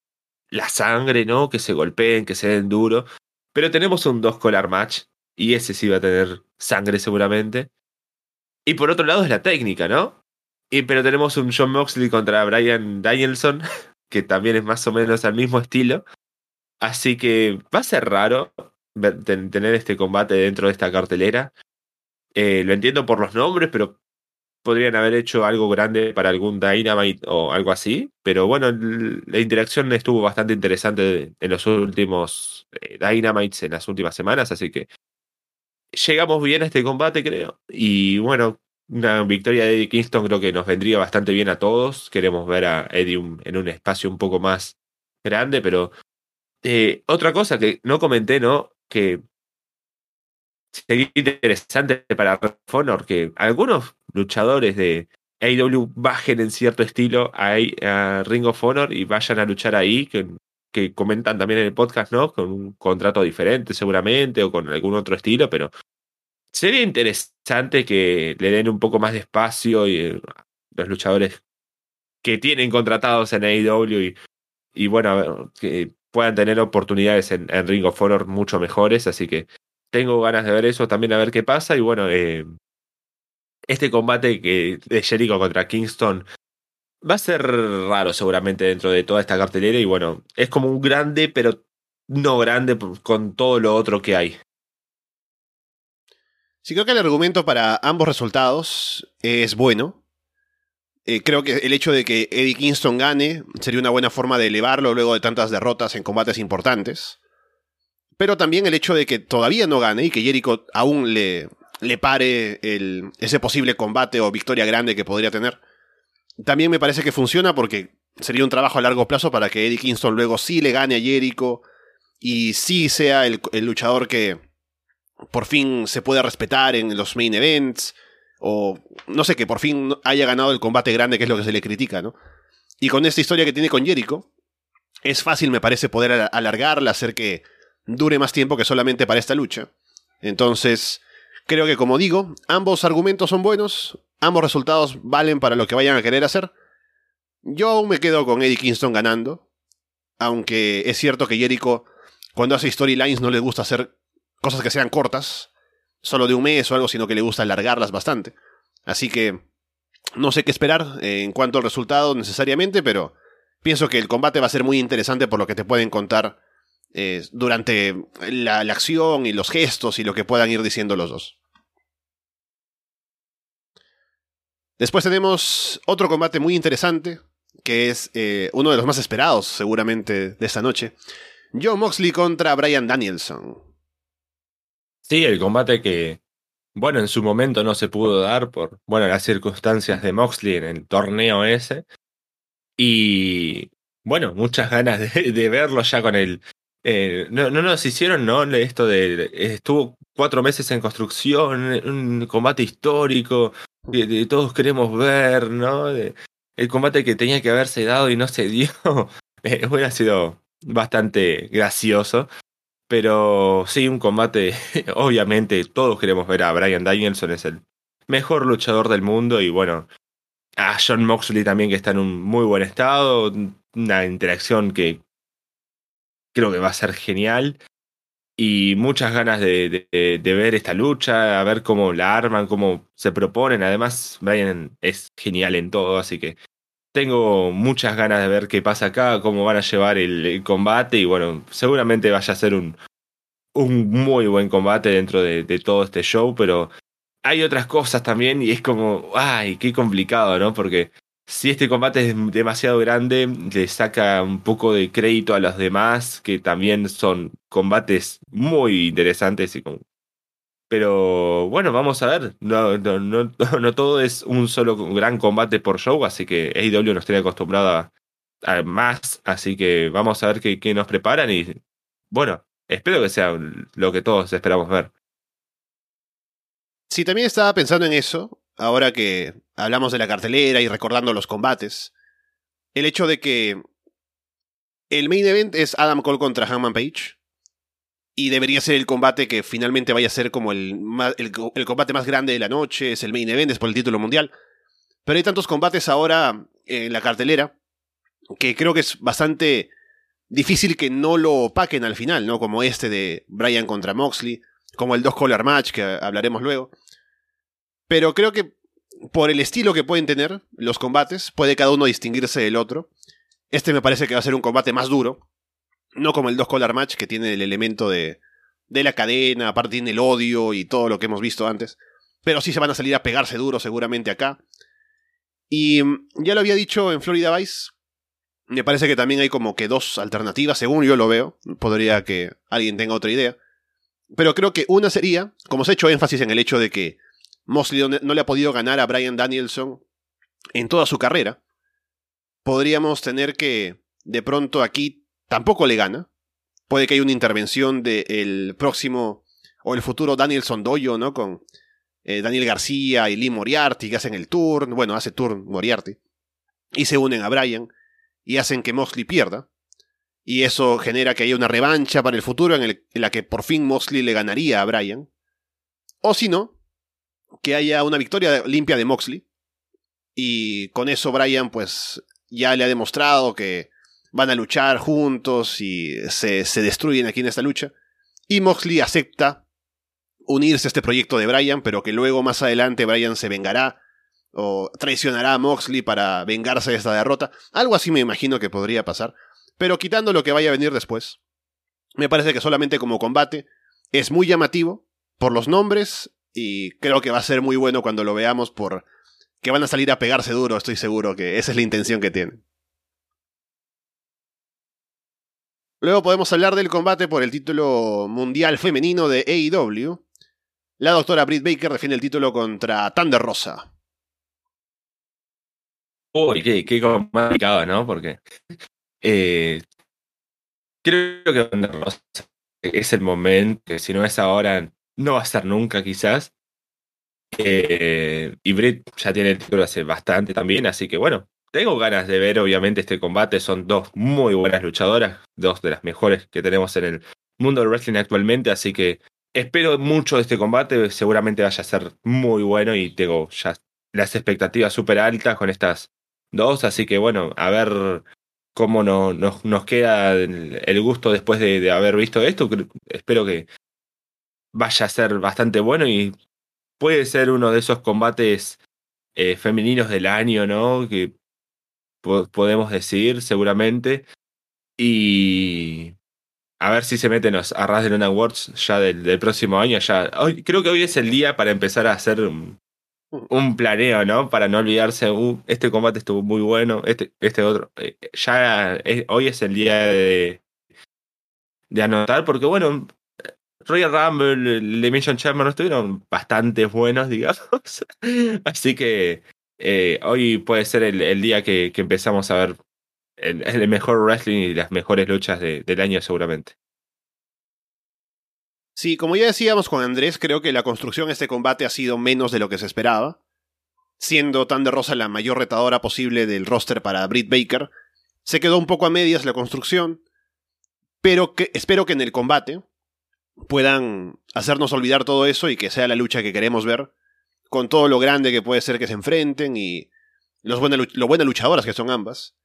la sangre, ¿no? Que se golpeen, que se den duro. Pero tenemos un dos collar match. Y ese sí va a tener sangre seguramente. Y por otro lado es la técnica, ¿no? Y, pero tenemos un John Moxley contra Brian Danielson. Que también es más o menos al mismo estilo. Así que va a ser raro tener este combate dentro de esta cartelera. Eh, lo entiendo por los nombres, pero podrían haber hecho algo grande para algún Dynamite o algo así. Pero bueno, la interacción estuvo bastante interesante en los últimos eh, Dynamites, en las últimas semanas, así que llegamos bien a este combate, creo. Y bueno, una victoria de Eddie Kingston creo que nos vendría bastante bien a todos. Queremos ver a Eddie en un espacio un poco más grande, pero eh, otra cosa que no comenté, ¿no? Que sería interesante para Honor que algunos luchadores de AEW bajen en cierto estilo a, a, Ring of Honor y vayan a luchar ahí, que, que comentan también en el podcast, ¿no? Con un contrato diferente seguramente o con algún otro estilo, pero sería interesante que le den un poco más de espacio y eh, los luchadores que tienen contratados en AEW y, y bueno, que puedan tener oportunidades en, Ring of Honor mucho mejores, así que tengo ganas de ver eso también a ver qué pasa y bueno, eh, este combate que, de Jericho contra Kingston va a ser raro seguramente dentro de toda esta cartelera y bueno, es como un grande pero no grande con todo lo otro que hay. Sí, creo que el argumento para ambos resultados es bueno. Eh, creo que el hecho de que Eddie Kingston gane sería una buena forma de elevarlo luego de tantas derrotas en combates importantes. Pero también el hecho de que todavía no gane y que Jericho aún le, le pare el, ese posible combate o victoria grande que podría tener. También me parece que funciona porque sería un trabajo a largo plazo para que Eddie Kingston luego sí le gane a Jericho y sí sea el luchador que, por fin se pueda respetar en los main events, o no sé, que por fin haya ganado el combate grande, que es lo que se le critica, ¿no? Y con esta historia que tiene con Jericho, es fácil, me parece, poder alargarla, hacer que dure más tiempo que solamente para esta lucha. Entonces, creo que como digo, ambos argumentos son buenos, ambos resultados valen para lo que vayan a querer hacer. Yo aún me quedo con Eddie Kingston ganando, aunque es cierto que Jericho, cuando hace storylines, no le gusta hacer cosas que sean cortas, solo de un mes o algo, sino que le gusta alargarlas bastante. Así que no sé qué esperar eh, en cuanto al resultado necesariamente, pero pienso que el combate va a ser muy interesante por lo que te pueden contar eh, durante la, acción y los gestos y lo que puedan ir diciendo los dos. Después tenemos otro combate muy interesante, que es eh, uno de los más esperados seguramente de esta noche. Joe Moxley contra Brian Danielson. Sí, el combate que, bueno, en su momento no se pudo dar por, bueno, las circunstancias de Moxley en el torneo ese. Y, bueno, muchas ganas de, verlo ya con el... Eh, no, no nos hicieron, ¿no? Esto de... Estuvo cuatro meses en construcción, un combate histórico, que, todos queremos ver, ¿no? el combate que tenía que haberse dado y no se dio. Eh, hubiera sido bastante gracioso. Pero sí, un combate, obviamente todos queremos ver a Brian Danielson, es el mejor luchador del mundo y bueno, a John Moxley también que está en un muy buen estado, una interacción que creo que va a ser genial y muchas ganas de, de, ver esta lucha, a ver cómo la arman, cómo se proponen. Además, Brian es genial en todo, así que tengo muchas ganas de ver qué pasa acá, cómo van a llevar el, combate y bueno, seguramente vaya a ser un, un muy buen combate dentro de, todo este show, pero hay otras cosas también y es como, ay, qué complicado, ¿no? Porque si este combate es demasiado grande, le saca un poco de crédito a los demás, que también son combates muy interesantes y con pero bueno, vamos a ver. No, no, no, todo es un solo gran combate por show, así que AEW nos tiene acostumbrado a, más. Así que vamos a ver qué, qué, nos preparan y bueno, espero que sea lo que todos esperamos ver. Sí, también estaba pensando en eso, ahora que hablamos de la cartelera y recordando los combates. El hecho de que el main event es Adam Cole contra Hangman Page y debería ser el combate que finalmente vaya a ser como el, el, combate más grande de la noche, es el main event, es por el título mundial. Pero hay tantos combates ahora en la cartelera que creo que es bastante difícil que no lo opaquen al final, ¿no? Como este de Brian contra Moxley, como el dos collar match que hablaremos luego. Pero creo que por el estilo que pueden tener los combates, puede cada uno distinguirse del otro. Este me parece que va a ser un combate más duro, No como el dos collar match que tiene el elemento de, de la cadena, aparte tiene el odio y todo lo que hemos visto antes. Pero sí se van a salir a pegarse duro seguramente acá. Y mm, ya lo había dicho en Florida Vice. Me parece que también hay como que dos alternativas, según yo lo veo. Podría que alguien tenga otra idea. Pero creo que una sería, como se ha hecho énfasis en el hecho de que Mosley no le ha podido ganar a Brian Danielson en toda su carrera, podríamos tener que de pronto aquí tampoco le gana. Puede que haya una intervención del próximo o el futuro Danielson Doyo, ¿no? Con eh, Daniel García y Lee Moriarty que hacen el turn, bueno, hace turn Moriarty, y se unen a Brian y hacen que Mosley pierda. Y eso genera que haya una revancha para el futuro en, en la que por fin Mosley le ganaría a Brian. O si no, que haya una victoria limpia de Moxley. Y con eso Brian pues ya le ha demostrado que van a luchar juntos y se, se destruyen aquí en esta lucha. Y Moxley acepta unirse a este proyecto de Brian, pero que luego más adelante Brian se vengará o traicionará a Moxley para vengarse de esta derrota. Algo así me imagino que podría pasar. Pero quitando lo que vaya a venir después, me parece que solamente como combate es muy llamativo por los nombres y creo que va a ser muy bueno cuando lo veamos por que van a salir a pegarse duro, estoy seguro que esa es la intención que tienen. Luego podemos hablar del combate por el título mundial femenino de AEW, la doctora Britt Baker defiende el título contra Thunder Rosa. Uy, qué, complicado, ¿no? Porque eh, creo que Thunder Rosa es el momento, si no es ahora, no va a ser nunca quizás. Eh, y Britt ya tiene el título hace bastante también, así que bueno, tengo ganas de ver obviamente este combate. Son dos muy buenas luchadoras, dos de las mejores que tenemos en el mundo del wrestling actualmente, así que espero mucho de este combate, seguramente vaya a ser muy bueno y tengo ya las expectativas súper altas con estas dos, así que bueno, a ver cómo no, nos queda el, gusto después de, haber visto esto, espero que vaya a ser bastante bueno y puede ser uno de esos combates eh, femeninos del año, ¿no? Podemos decir seguramente. Y a ver si se meten los Arras de Luna Awards ya del, próximo año. Ya. Hoy, creo que hoy es el día para empezar a hacer un, planeo, ¿no? Para no olvidarse, uh, este combate estuvo muy bueno, este, este otro. Eh, ya hoy es el día de, de anotar, porque bueno, Royal Rumble, el Elimination Chamber no estuvieron bastante buenos, digamos. Así que eh, hoy puede ser el, día que, empezamos a ver el, mejor wrestling y las mejores luchas del año seguramente. Sí, como ya decíamos con Andrés, creo que la construcción de este combate ha sido menos de lo que se esperaba. Siendo Thunder Rosa la mayor retadora posible del roster para Britt Baker, se quedó un poco a medias la construcción, pero que, espero que en el combate puedan hacernos olvidar todo eso y que sea la lucha que queremos ver, con todo lo grande que puede ser que se enfrenten y los lo buenas luchadoras que son ambas.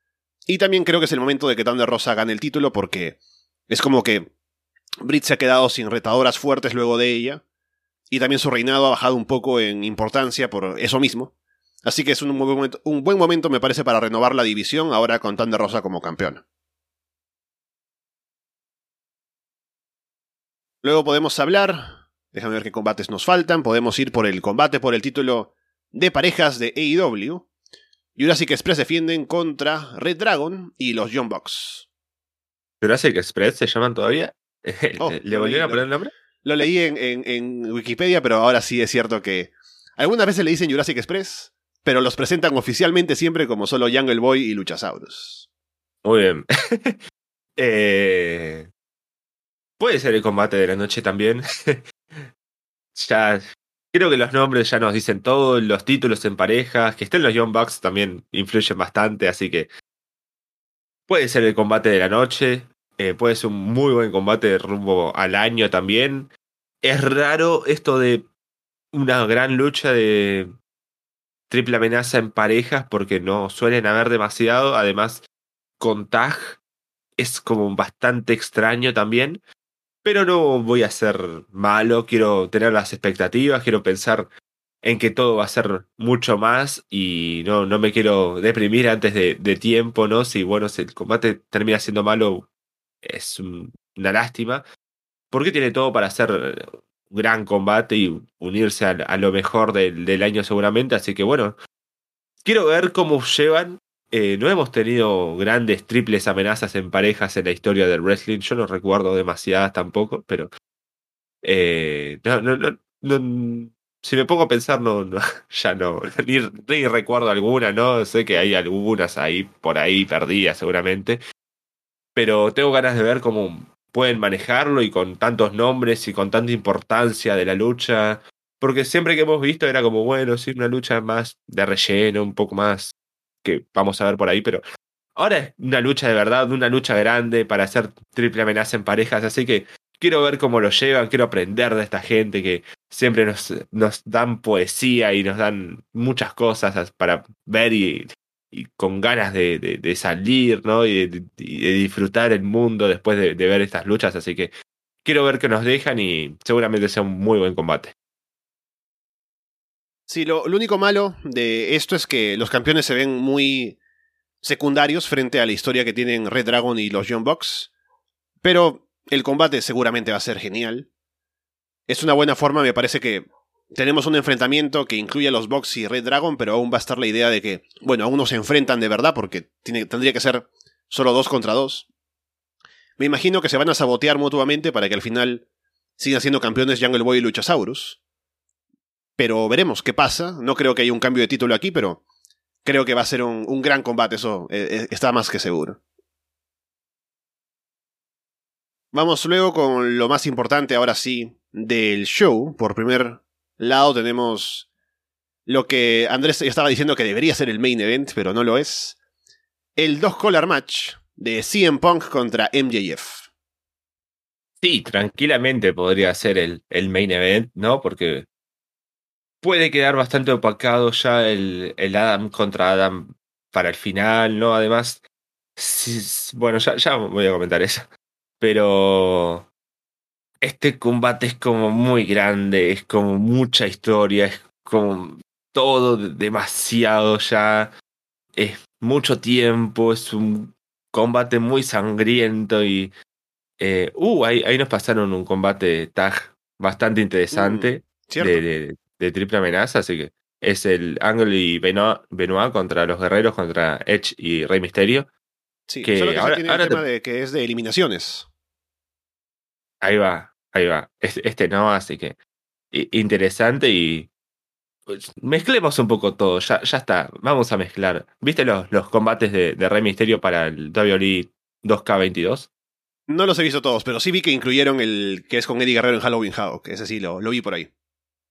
Y también creo que es el momento de que Thunder Rosa gane el título porque es como que Britt se ha quedado sin retadoras fuertes luego de ella. Y también su reinado ha bajado un poco en importancia por eso mismo. Así que es un buen momento, me parece para renovar la división ahora con Thunder Rosa como campeona. Luego podemos hablar, déjame ver qué combates nos faltan, podemos ir por el combate por el título de parejas de AEW, Jurassic Express defienden contra Red Dragon y los Young Bucks. ¿Jurassic Express se llaman todavía? Oh, ¿Le volvieron a poner el nombre? Lo leí en, en, Wikipedia, pero ahora sí es cierto que algunas veces le dicen Jurassic Express, pero los presentan oficialmente siempre como solo Jungle Boy y Luchasaurus. Muy bien. eh, puede ser el combate de la noche también. ya Creo que los nombres ya nos dicen todo, los títulos en parejas, que estén los Young Bucks también influyen bastante, así que puede ser el combate de la noche, eh, puede ser un muy buen combate de rumbo al año también. Es raro esto de una gran lucha de triple amenaza en parejas porque no suelen haber demasiado, además con tag es como bastante extraño también pero no voy a ser malo, quiero tener las expectativas, quiero pensar en que todo va a ser mucho más y no, no me quiero deprimir antes de, tiempo, ¿no? Si, bueno, si el combate termina siendo malo, es una lástima, porque tiene todo para hacer gran combate y unirse a, lo mejor del, año seguramente, así que bueno, quiero ver cómo llevan. Eh, no hemos tenido grandes triples amenazas en parejas en la historia del wrestling, yo no recuerdo demasiadas tampoco, pero eh, si me pongo a pensar, ya no, ni, ni, recuerdo alguna, ¿no? Sé que hay algunas ahí, por ahí perdidas seguramente, pero tengo ganas de ver cómo pueden manejarlo y con tantos nombres y con tanta importancia de la lucha, porque siempre que hemos visto era como, bueno, sí, una lucha más de relleno, un poco más que vamos a ver por ahí, pero ahora es una lucha de verdad, una lucha grande para hacer triple amenaza en parejas, así que quiero ver cómo lo llevan, quiero aprender de esta gente que siempre nos, nos dan poesía y nos dan muchas cosas para ver y, con ganas de, salir, ¿no? Y de, disfrutar el mundo después de, ver estas luchas, así que quiero ver qué nos dejan y seguramente sea un muy buen combate. Sí, lo, único malo de esto es que los campeones se ven muy secundarios frente a la historia que tienen Red Dragon y los Young Bucks. Pero el combate seguramente va a ser genial. Es una buena forma, me parece que tenemos un enfrentamiento que incluye a los Box y Red Dragon, pero aún va a estar la idea de que, bueno, aún no se enfrentan de verdad porque tendría que ser solo dos contra dos. Me imagino que se van a sabotear mutuamente para que al final sigan siendo campeones Jungle Boy y Luchasaurus. Pero veremos qué pasa. No creo que haya un cambio de título aquí, pero creo que va a ser un, un gran combate, eso eh, eh, está más que seguro. Vamos luego con lo más importante, ahora sí, del show. Por primer lado tenemos lo que Andrés estaba diciendo que debería ser el main event, pero no lo es. El dos collar match de CM Punk contra MJF. Sí, tranquilamente podría ser el, el main event, ¿no? Porque puede quedar bastante opacado ya el, el Adam contra Adam para el final, ¿no? Además, bueno, ya, ya voy a comentar eso pero este combate es como muy grande, es como mucha historia, es como todo demasiado ya, es mucho tiempo, es un combate muy sangriento y... Eh, uh, ahí, ahí, nos pasaron un combate tag bastante interesante mm, de, de, triple amenaza, así que es el Angle y Benoit, Benoit, contra los guerreros, contra Edge y Rey Misterio. Sí, que solo que ahora, tiene el tema de que es de eliminaciones. Ahí va, ahí va. Este, no, así que interesante y pues, mezclemos un poco todo, ya, ya está, vamos a mezclar. ¿Viste los, los combates de, de Rey Misterio para el WWE 2K22? No los he visto todos, pero sí vi que incluyeron el que es con Eddie Guerrero en Halloween Havoc, ese sí lo, lo vi por ahí.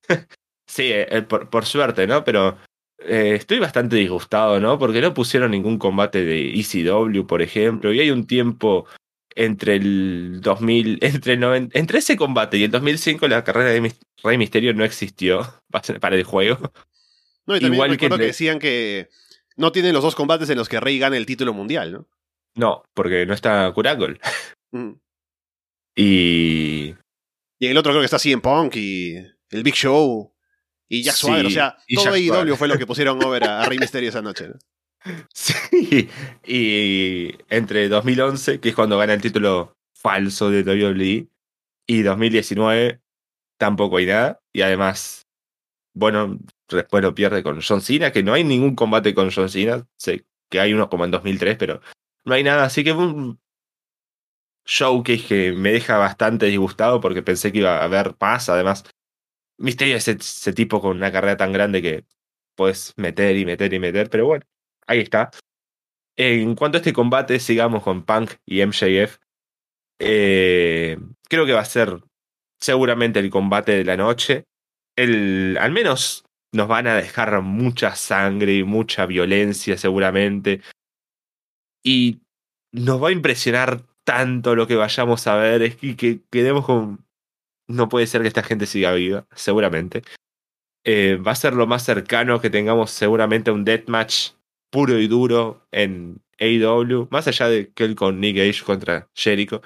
sí, eh, eh, por, por, suerte, ¿no? Pero eh, estoy bastante disgustado, ¿no? Porque no pusieron ningún combate de ECW, por ejemplo, y hay un tiempo entre el 2000, entre, el entre ese combate y el 2005 la carrera de Rey Misterio no existió para el juego. No, y también Igual que, decían que no tienen los dos combates en los que Rey gane el título mundial, ¿no? No, porque no está Curagol. Mm. Y... Y en el otro creo que está CM Punk y el Big Show y Jack Swagger. O sea, todo AEW fue lo que pusieron over a, a Rey Misterio esa noche, ¿no? Sí, y entre 2011, que es cuando gana el título falso de WWE, y 2019 tampoco hay nada, y además, bueno, después lo pierde con John Cena, que no hay ningún combate con John Cena, sé que hay uno como en 2003, pero no hay nada, así que un showcase que me deja bastante disgustado porque pensé que iba a haber más, además, Misterio es ese tipo con una carrera tan grande que puedes meter y meter y meter, pero bueno, ahí está. En cuanto a este combate, sigamos con Punk y MJF. Eh, creo que va a ser seguramente el combate de la noche. El, al menos nos van a dejar mucha sangre y mucha violencia seguramente. Y nos va a impresionar tanto lo que vayamos a ver es que, que quedemos con... No puede ser que esta gente siga viva, seguramente. Eh, va a ser lo más cercano que tengamos seguramente a un deathmatch puro y duro en AEW, más allá de que él con Nick Gage contra Jericho,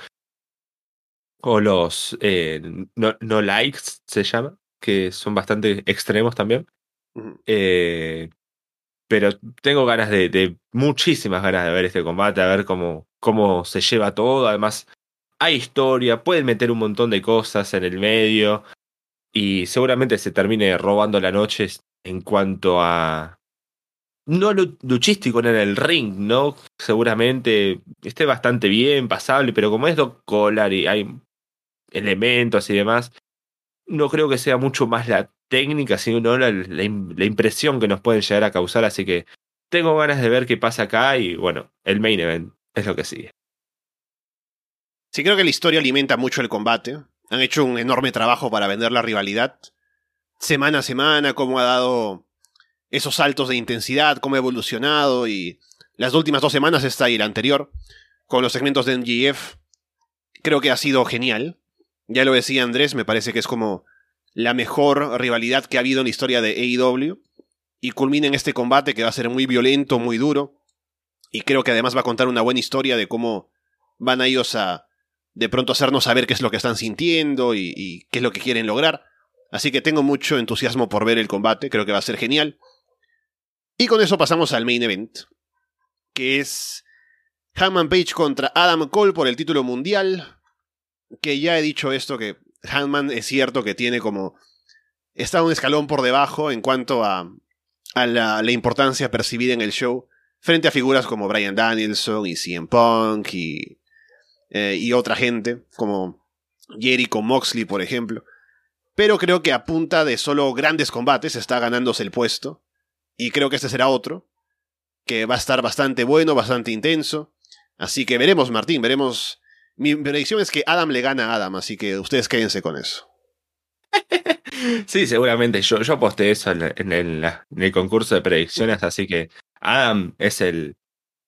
o los eh, no, likes se llama, que son bastante extremos también. Eh, pero tengo ganas de, de, muchísimas ganas de ver este combate, a ver cómo, cómo se lleva todo. Además, hay historia, pueden meter un montón de cosas en el medio y seguramente se termine robando la noche en cuanto a no luchístico en el ring, ¿no? Seguramente esté bastante bien, pasable, pero como es Doc Collar y hay elementos y demás, no creo que sea mucho más la técnica, sino la, la, impresión que nos pueden llegar a causar, así que tengo ganas de ver qué pasa acá y bueno, el main event es lo que sigue. Sí, creo que la historia alimenta mucho el combate. Han hecho un enorme trabajo para vender la rivalidad. Semana a semana, cómo ha dado esos saltos de intensidad, cómo ha evolucionado y las últimas dos semanas está y la anterior, con los segmentos de MGF, creo que ha sido genial. Ya lo decía Andrés, me parece que es como la mejor rivalidad que ha habido en la historia de AEW. Y culmina en este combate que va a ser muy violento, muy duro. Y creo que además va a contar una buena historia de cómo van a ellos a de pronto hacernos saber qué es lo que están sintiendo y, qué es lo que quieren lograr. Así que tengo mucho entusiasmo por ver el combate, creo que va a ser genial. Y con eso pasamos al main event, que es Hanman Page contra Adam Cole por el título mundial. Que ya he dicho esto, que Hanman es cierto que tiene como... Está un escalón por debajo en cuanto a, a la, la, importancia percibida en el show frente a figuras como Brian Danielson y CM Punk y, eh, y otra gente como Jericho Moxley, por ejemplo. Pero creo que a punta de solo grandes combates está ganándose el puesto. Y creo que este será otro. Que va a estar bastante bueno, bastante intenso. Así que veremos, Martín, veremos mi predicción es que Adam le gana a Adam, así que ustedes quédense con eso. sí, seguramente. Yo, yo aposté eso en el, concurso de predicciones, así que Adam es el,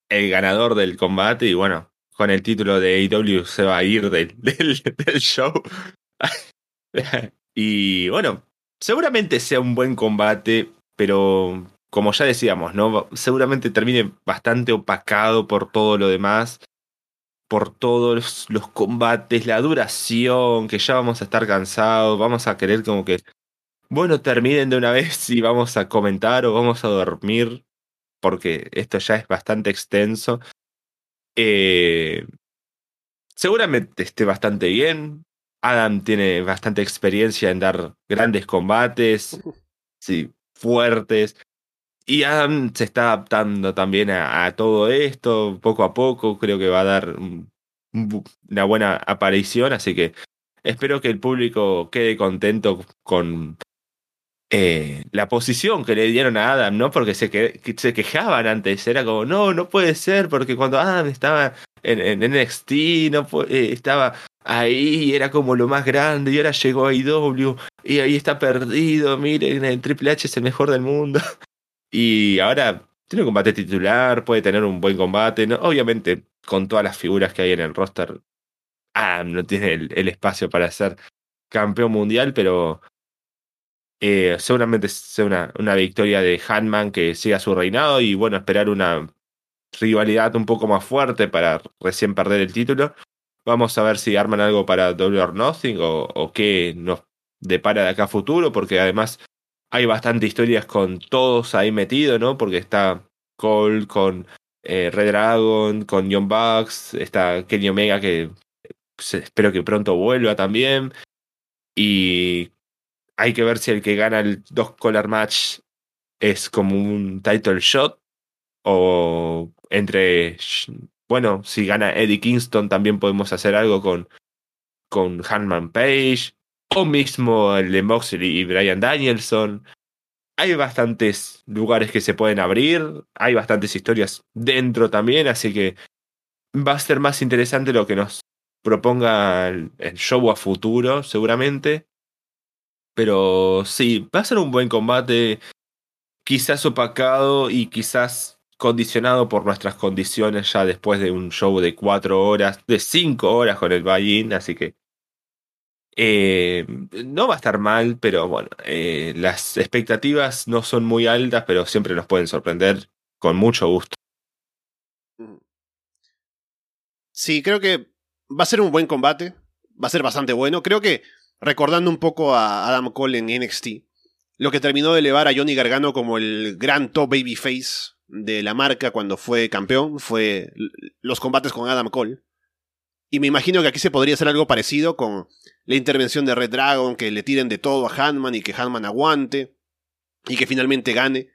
el ganador del combate y bueno, con el título de AEW se va a ir del, del show. y bueno, seguramente sea un buen combate, pero como ya decíamos, ¿no? Seguramente termine bastante opacado por todo lo demás por todos los combates, la duración, que ya vamos a estar cansados, vamos a querer como que, bueno, terminen de una vez y vamos a comentar o vamos a dormir, porque esto ya es bastante extenso. Eh, seguramente esté bastante bien. Adam tiene bastante experiencia en dar grandes combates, sí, fuertes. Y Adam se está adaptando también a, todo esto, poco a poco, creo que va a dar una buena aparición, así que espero que el público quede contento con eh, la posición que le dieron a Adam, ¿no? Porque se, se quejaban antes, era como, no, no puede ser, porque cuando Adam estaba en, en NXT, no eh, estaba ahí, era como lo más grande, y ahora llegó a IW, y ahí está perdido, miren, el Triple H es el mejor del mundo. Y ahora tiene un combate titular, puede tener un buen combate. ¿no? Obviamente, con todas las figuras que hay en el roster, ah, no tiene el, espacio para ser campeón mundial, pero eh, seguramente sea una, una victoria de Hanman que siga su reinado y bueno, esperar una rivalidad un poco más fuerte para recién perder el título. Vamos a ver si arman algo para Double or Nothing o, o qué nos depara de acá a futuro, porque además hay bastante historias con todos ahí metidos, ¿no? Porque está Cole con eh, Red Dragon, con John Bucks, está Kenny Omega que espero que pronto vuelva también. Y hay que ver si el que gana el dos collar match es como un title shot o entre bueno, si gana Eddie Kingston también podemos hacer algo con con Hanman Page o mismo el de Moxley y Brian Danielson. Hay bastantes lugares que se pueden abrir, hay bastantes historias dentro también, así que va a ser más interesante lo que nos proponga el, show a futuro, seguramente. Pero sí, va a ser un buen combate, quizás opacado y quizás condicionado por nuestras condiciones ya después de un show de cuatro horas, de cinco horas con el buy así que eh, no va a estar mal, pero bueno, eh, las expectativas no son muy altas, pero siempre nos pueden sorprender con mucho gusto. Sí, creo que va a ser un buen combate, va a ser bastante bueno. Creo que, recordando un poco a Adam Cole en NXT, lo que terminó de elevar a Johnny Gargano como el gran top babyface de la marca cuando fue campeón fue los combates con Adam Cole. Y me imagino que aquí se podría hacer algo parecido con la intervención de Red Dragon, que le tiren de todo a Hanman y que Hanman aguante y que finalmente gane.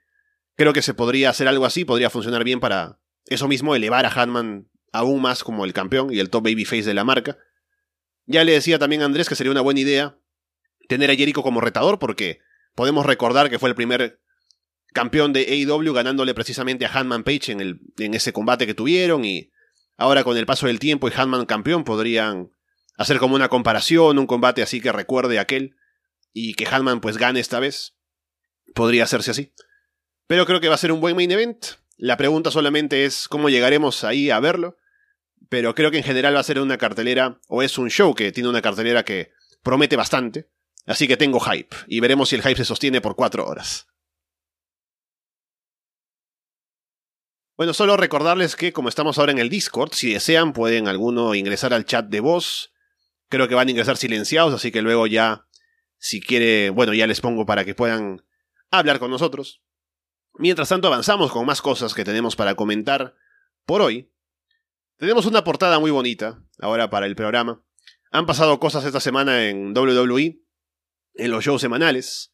Creo que se podría hacer algo así, podría funcionar bien para eso mismo, elevar a Hanman aún más como el campeón y el top babyface de la marca. Ya le decía también a Andrés que sería una buena idea tener a Jericho como retador porque podemos recordar que fue el primer campeón de AEW ganándole precisamente a Hanman Page en, el, en ese combate que tuvieron y ahora con el paso del tiempo y Hanman campeón podrían hacer como una comparación, un combate así que recuerde aquel y que Hanman pues gane esta vez. Podría hacerse así. Pero creo que va a ser un buen main event. La pregunta solamente es cómo llegaremos ahí a verlo. Pero creo que en general va a ser una cartelera, o es un show que tiene una cartelera que promete bastante. Así que tengo hype, y veremos si el hype se sostiene por cuatro horas. Bueno, solo recordarles que como estamos ahora en el Discord, si desean pueden alguno ingresar al chat de voz. Creo que van a ingresar silenciados, así que luego ya, si quiere, bueno, ya les pongo para que puedan hablar con nosotros. Mientras tanto avanzamos con más cosas que tenemos para comentar por hoy. Tenemos una portada muy bonita ahora para el programa. Han pasado cosas esta semana en WWE, en los shows semanales.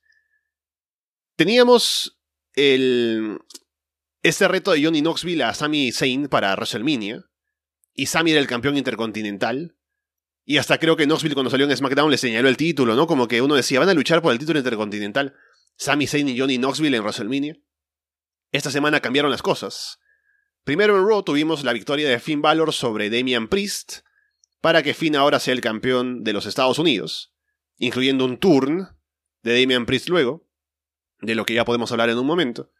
Teníamos el, este reto de Johnny Knoxville a Sami Zayn para WrestleMania. Y Sami era el campeón intercontinental. Y hasta creo que Knoxville cuando salió en SmackDown le señaló el título, ¿no? Como que uno decía, van a luchar por el título intercontinental. Sami Zayn y Johnny Knoxville en WrestleMania. Esta semana cambiaron las cosas. Primero en Raw tuvimos la victoria de Finn Balor sobre Damian Priest, para que Finn ahora sea el campeón de los Estados Unidos, incluyendo un turn de Damian Priest luego, de lo que ya podemos hablar en un momento.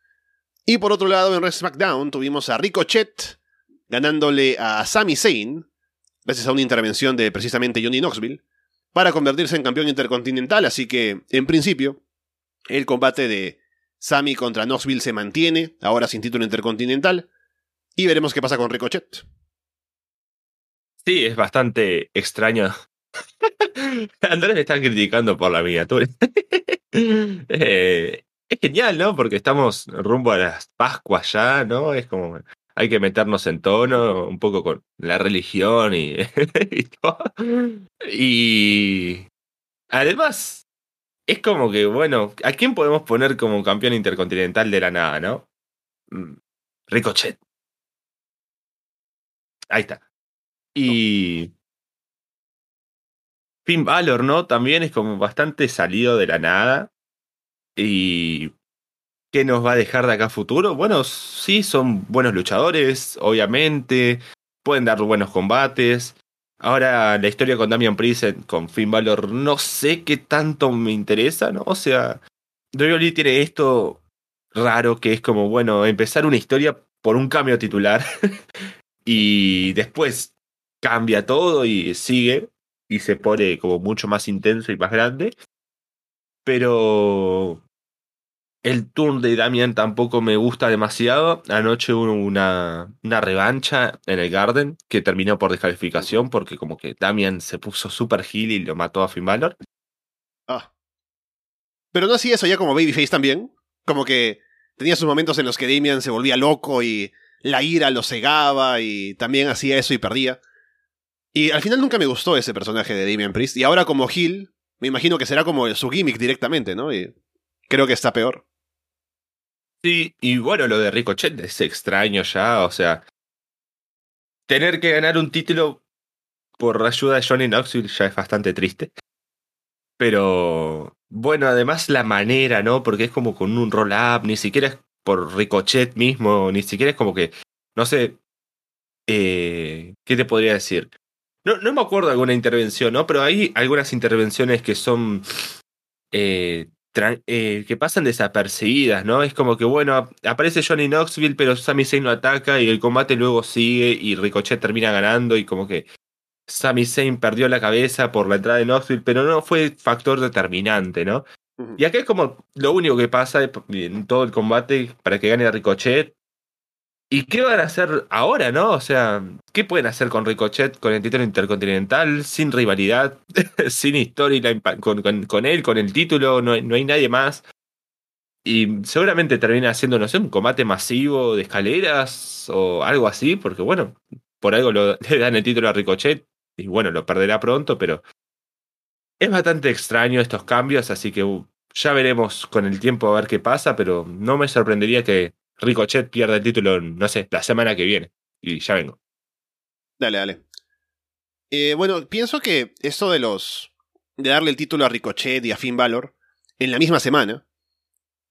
Y por otro lado, en SmackDown tuvimos a Ricochet ganándole a Sami Zayn, gracias a una intervención de precisamente Johnny Knoxville, para convertirse en campeón intercontinental, así que, en principio, el combate de Sami contra Knoxville se mantiene, ahora sin título intercontinental, y veremos qué pasa con Ricochet. Sí, es bastante extraño. Andrés me está criticando por la miniatura. eh, es genial, ¿no? Porque estamos rumbo a las Pascuas ya, ¿no? Es como hay que meternos en tono un poco con la religión y, y todo. Y además, es como que, bueno, ¿a quién podemos poner como campeón intercontinental de la nada, no? Mm, Ricochet. Ahí está. Y. Finn Balor, ¿no? También es como bastante salido de la nada. ¿Y qué nos va a dejar de acá a futuro? Bueno, sí, son buenos luchadores, obviamente, pueden dar buenos combates. Ahora la historia con Damian Priest, con Finn Balor, no sé qué tanto me interesa, ¿no? O sea, WWE tiene esto raro que es como, bueno, empezar una historia por un cambio titular y después cambia todo y sigue y se pone como mucho más intenso y más grande. Pero el turn de Damian tampoco me gusta demasiado. Anoche hubo una, una revancha en el Garden que terminó por descalificación porque como que Damian se puso super heel y lo mató a Finn Balor. Ah. Pero no hacía eso ya como Babyface también. Como que tenía sus momentos en los que Damian se volvía loco y la ira lo cegaba y también hacía eso y perdía. Y al final nunca me gustó ese personaje de Damian Priest. Y ahora como heel, me imagino que será como su gimmick directamente, ¿no? Y creo que está peor. Sí, y bueno, lo de Ricochet es extraño ya, o sea, tener que ganar un título por ayuda de Johnny Knoxville ya es bastante triste. Pero bueno, además la manera, ¿no? Porque es como con un roll-up, ni siquiera es por Ricochet mismo, ni siquiera es como que, no sé, eh, ¿qué te podría decir? No, no me acuerdo de alguna intervención, ¿no? Pero hay algunas intervenciones que son eh, eh, que pasan desapercibidas, ¿no? Es como que, bueno, aparece Johnny Knoxville, pero Sami Zayn lo ataca y el combate luego sigue y Ricochet termina ganando y como que Sami Zayn perdió la cabeza por la entrada de Knoxville, pero no fue factor determinante, ¿no? Y acá es como lo único que pasa en todo el combate para que gane Ricochet ¿Y qué van a hacer ahora, no? O sea, ¿qué pueden hacer con Ricochet, con el título intercontinental, sin rivalidad, sin historia con, con, él, con el título? No, no hay nadie más. Y seguramente termina haciendo, no sé, un combate masivo de escaleras o algo así, porque bueno, por algo le dan el título a Ricochet y bueno, lo perderá pronto, pero es bastante extraño estos cambios, así que uh, ya veremos con el tiempo a ver qué pasa, pero no me sorprendería que Ricochet pierda el título, no sé, la semana que viene. Y ya vengo. Dale, dale. Eh, bueno, pienso que esto de los. de darle el título a Ricochet y a Finn Balor en la misma semana.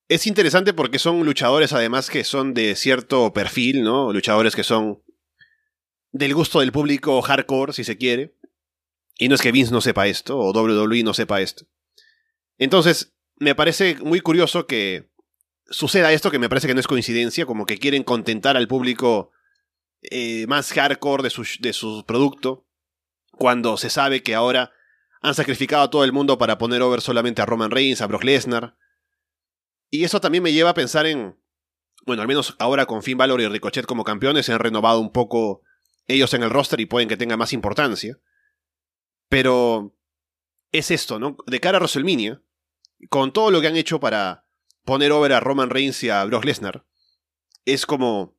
Es interesante porque son luchadores además que son de cierto perfil, ¿no? Luchadores que son del gusto del público hardcore, si se quiere. Y no es que Vince no sepa esto, o WWE no sepa esto. Entonces, me parece muy curioso que suceda esto, que me parece que no es coincidencia, como que quieren contentar al público eh, más hardcore de su, de su producto, cuando se sabe que ahora han sacrificado a todo el mundo para poner over solamente a Roman Reigns, a Brock Lesnar. Y eso también me lleva a pensar en, bueno, al menos ahora con Finn Balor y Ricochet como campeones se han renovado un poco ellos en el roster y pueden que tenga más importancia. Pero es esto, ¿no? De cara a WrestleMania, con todo lo que han hecho para poner over a Roman Reigns y a Brock Lesnar, es como...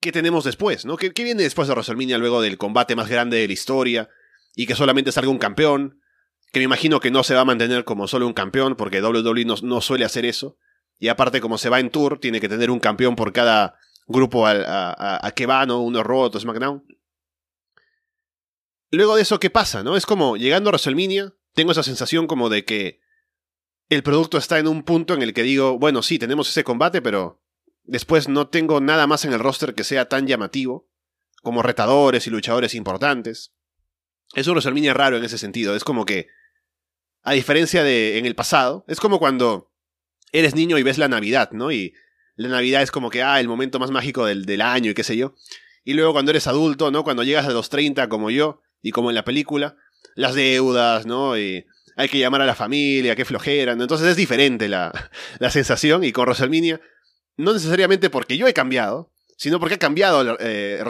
¿Qué tenemos después, no? ¿Qué, viene después de WrestleMania luego del combate más grande de la historia? Y que solamente salga un campeón, que me imagino que no se va a mantener como solo un campeón, porque WWE no, no suele hacer eso. Y aparte, como se va en tour, tiene que tener un campeón por cada grupo a, a, a que va, ¿no? Uno Raw, SmackDown. Luego de eso, ¿qué pasa, no? Es como, llegando a WrestleMania, tengo esa sensación como de que el producto está en un punto en el que digo, bueno, sí, tenemos ese combate, pero después no tengo nada más en el roster que sea tan llamativo, como retadores y luchadores importantes. Es un WrestleMania raro en ese sentido, es como que, a diferencia de en el pasado, es como cuando eres niño y ves la Navidad, ¿no? Y la Navidad es como que, ah, el momento más mágico del, del año y qué sé yo. Y luego cuando eres adulto, ¿no? Cuando llegas a los 30 como yo, y como en la película, las deudas, ¿no? Y hay que llamar a la familia, qué flojera, ¿no? Entonces es diferente la, la sensación, y con WrestleMania, no necesariamente porque yo he cambiado, sino porque ha cambiado eh,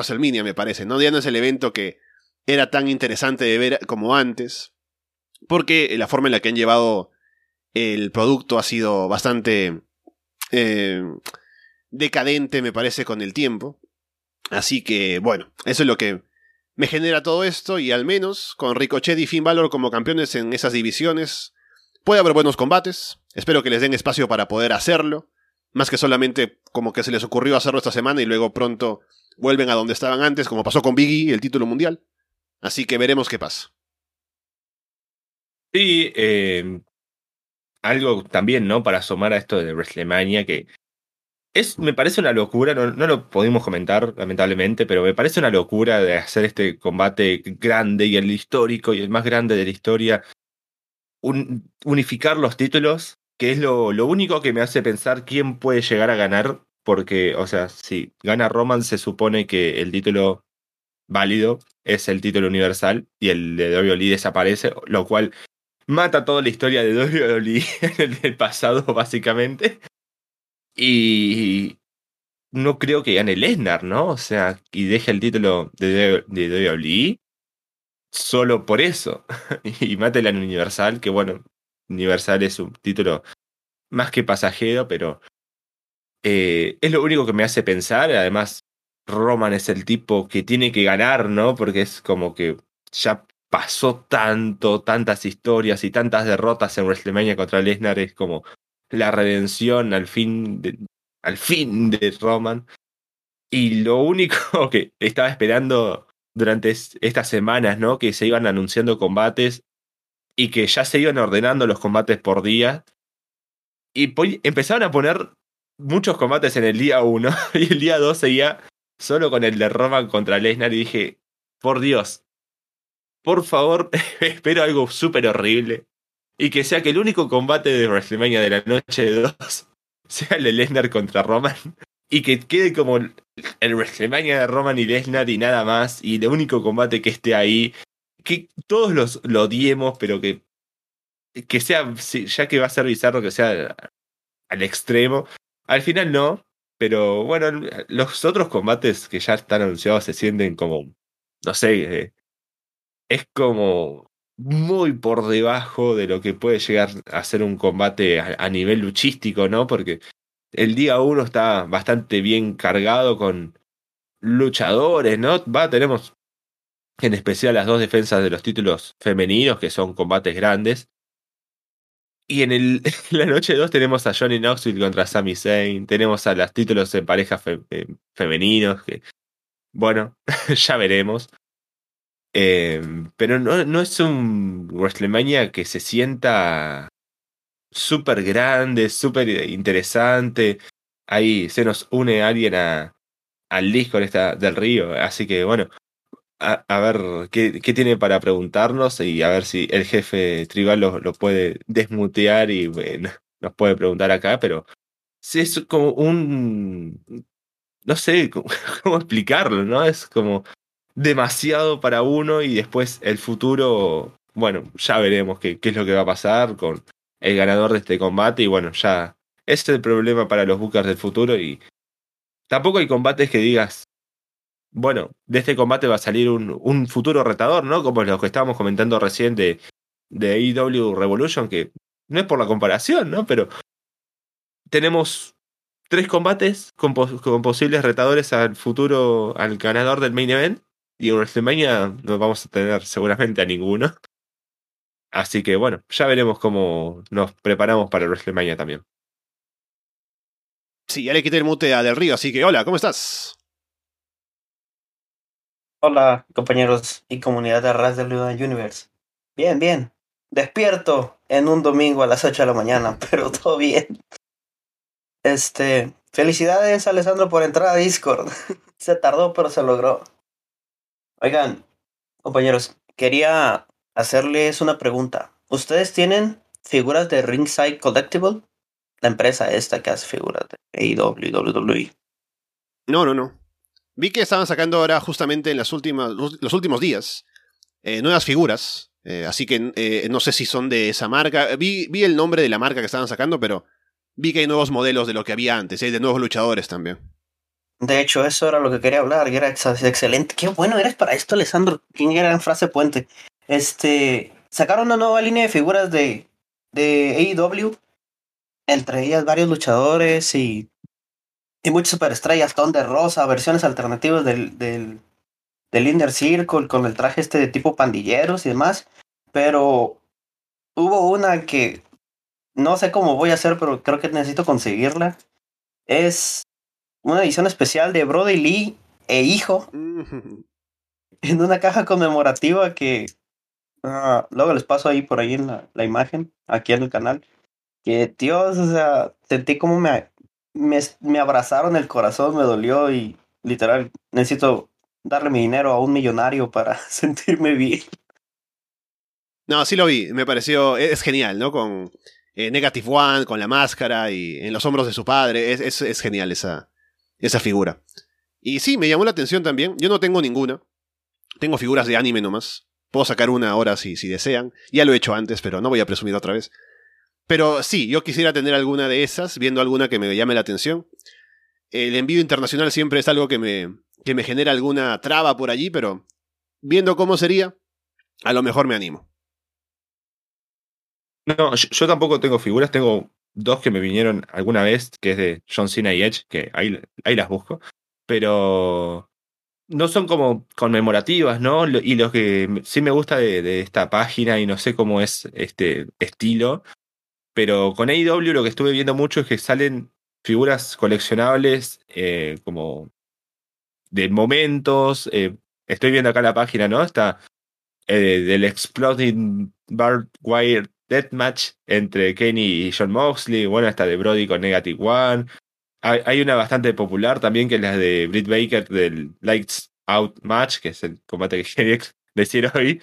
me parece, ¿no? Ya es el evento que era tan interesante de ver como antes, porque la forma en la que han llevado el producto ha sido bastante eh, decadente, me parece, con el tiempo. Así que, bueno, eso es lo que me genera todo esto y al menos con Ricochet y Finn Balor como campeones en esas divisiones puede haber buenos combates. Espero que les den espacio para poder hacerlo. Más que solamente como que se les ocurrió hacerlo esta semana y luego pronto vuelven a donde estaban antes, como pasó con Biggie, el título mundial. Así que veremos qué pasa. Sí, eh, algo también, ¿no? Para asomar a esto de WrestleMania, que es, me parece una locura, no, no, lo pudimos comentar, lamentablemente, pero me parece una locura de hacer este combate grande y el histórico y el más grande de la historia. unificar los títulos, que es lo, lo único que me hace pensar quién puede llegar a ganar, porque, o sea, si gana Roman, se supone que el título válido es el título universal y el de WWE desaparece, lo cual mata toda la historia de WWE en el pasado, básicamente. Y no creo que gane Lesnar, ¿no? O sea, y deje el título de, de WWE solo por eso. y mate la Universal, que bueno, Universal es un título más que pasajero, pero eh, es lo único que me hace pensar. Además, Roman es el tipo que tiene que ganar, ¿no? Porque es como que ya pasó tanto, tantas historias y tantas derrotas en WrestleMania contra Lesnar, es como la redención al fin de, al fin de Roman. Y lo único que estaba esperando durante estas semanas, ¿no? Que se iban anunciando combates y que ya se iban ordenando los combates por día. Y empezaron a poner muchos combates en el día 1 y el día 2 seguía solo con el de Roman contra Lesnar y dije, por Dios, por favor, espero algo súper horrible. Y que sea que el único combate de WrestleMania de la noche de dos sea el de Lesnar contra Roman. Y que quede como el WrestleMania de Roman y Lesnar y nada más. Y el único combate que esté ahí. Que todos los, lo odiemos, pero que, que sea, ya que va a ser bizarro que sea al extremo. Al final no, pero bueno, los otros combates que ya están anunciados se sienten como, no sé, eh, es como muy por debajo de lo que puede llegar a ser un combate a, nivel luchístico, ¿no? Porque el día uno está bastante bien cargado con luchadores, ¿no? Va, tenemos en especial las dos defensas de los títulos femeninos, que son combates grandes. Y en, el, la noche 2 tenemos a Johnny Knoxville contra Sami Zayn, tenemos a los títulos en pareja eh, femeninos, que bueno, ya veremos. Eh, pero no, no es un WrestleMania que se sienta súper grande, súper interesante. Ahí se nos une alguien a, al disco esta, del río. Así que bueno, a, a ver qué, qué, tiene para preguntarnos y a ver si el jefe tribal lo, lo puede desmutear y nos puede preguntar acá. Pero sí es como un... No sé cómo explicarlo, ¿no? Es como demasiado para uno y después el futuro, bueno, ya veremos qué, qué es lo que va a pasar con el ganador de este combate y bueno, ya ese es el problema para los bookers del futuro y tampoco hay combates que digas, bueno, de este combate va a salir un, un futuro retador, ¿no? Como los que estábamos comentando recién de, de AEW Revolution, que no es por la comparación, ¿no? Pero tenemos tres combates con, con posibles retadores al futuro, al ganador del main event y en WrestleMania no vamos a tener seguramente a ninguno. Así que bueno, ya veremos cómo nos preparamos para WrestleMania también. Sí, ya le quité el mute a Del Río, así que hola, ¿cómo estás? Hola, compañeros y comunidad de Ras del Universe. Bien, bien. Despierto en un domingo a las 8 de la mañana, pero todo bien. Este, felicidades Alessandro por entrar a Discord. se tardó, pero se logró. Oigan, compañeros, quería hacerles una pregunta. ¿Ustedes tienen figuras de Ringside Collectible? La empresa esta que hace figuras de AEW WWE. No, no, no. Vi que estaban sacando ahora justamente en las últimas, los últimos días eh, nuevas figuras. Eh, así que eh, no sé si son de esa marca. Vi, vi el nombre de la marca que estaban sacando, pero vi que hay nuevos modelos de lo que había antes, hay de nuevos luchadores también. De hecho, eso era lo que quería hablar, y era excelente. Qué bueno eres para esto, Alessandro. ¿Quién era en frase puente? Este, sacaron una nueva línea de figuras de, de AEW, entre ellas varios luchadores y, y muchas superestrellas, ton de rosa, versiones alternativas del, del, del Inner Circle con el traje este de tipo pandilleros y demás. Pero hubo una que no sé cómo voy a hacer, pero creo que necesito conseguirla. Es una edición especial de Brody Lee e hijo en una caja conmemorativa que uh, luego les paso ahí por ahí en la, la, imagen, aquí en el canal. Que Dios, o sea, sentí como me, me, me abrazaron el corazón, me dolió y literal necesito darle mi dinero a un millonario para sentirme bien. No, sí lo vi, me pareció, es genial, ¿no? Con eh, Negative One, con la máscara y en los hombros de su padre, es, es, es genial esa, esa figura. Y sí, me llamó la atención también. Yo no tengo ninguna. Tengo figuras de anime nomás. Puedo sacar una ahora si, si desean. Ya lo he hecho antes, pero no voy a presumir otra vez. Pero sí, yo quisiera tener alguna de esas, viendo alguna que me llame la atención. El envío internacional siempre es algo que me, que me genera alguna traba por allí, pero viendo cómo sería, a lo mejor me animo. No, yo, yo tampoco tengo figuras, tengo dos que me vinieron alguna vez, que es de John Cena y Edge, que ahí, ahí las busco, pero no son como conmemorativas, ¿no? Y lo que sí me gusta de, esta página, y no sé cómo es este estilo, pero con AEW lo que estuve viendo mucho es que salen figuras coleccionables eh, como de momentos. Eh, estoy viendo acá la página, ¿no? Está eh, del Exploding Barbed Wire Deathmatch entre Kenny y John Moxley, bueno, hasta de Brody con Negative One. Hay, una bastante popular también que es la de Britt Baker del Lights Out Match, que es el combate que quería decir hoy.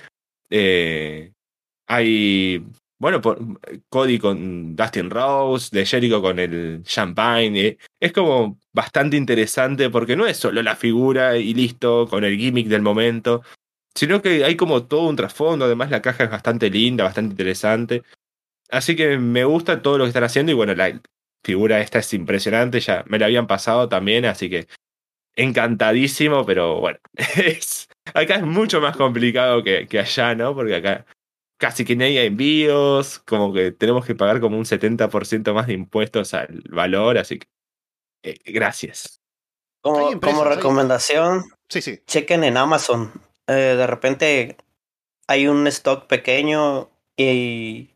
Eh, hay, bueno, por, Cody con Dustin Rose, de Jericho con el Champagne. Eh, es como bastante interesante porque no es solo la figura y listo, con el gimmick del momento, sino que hay como todo un trasfondo, además la caja es bastante linda, bastante interesante. Así que me gusta todo lo que están haciendo y bueno, la figura esta es impresionante, ya me la habían pasado también, así que encantadísimo, pero bueno, es, acá es mucho más complicado que, que allá, ¿no? Porque acá casi que no hay envíos, como que tenemos que pagar como un 70% más de impuestos al valor, así que eh, gracias. Como, como recomendación, sí, sí. chequen en Amazon eh, de repente hay un stock pequeño y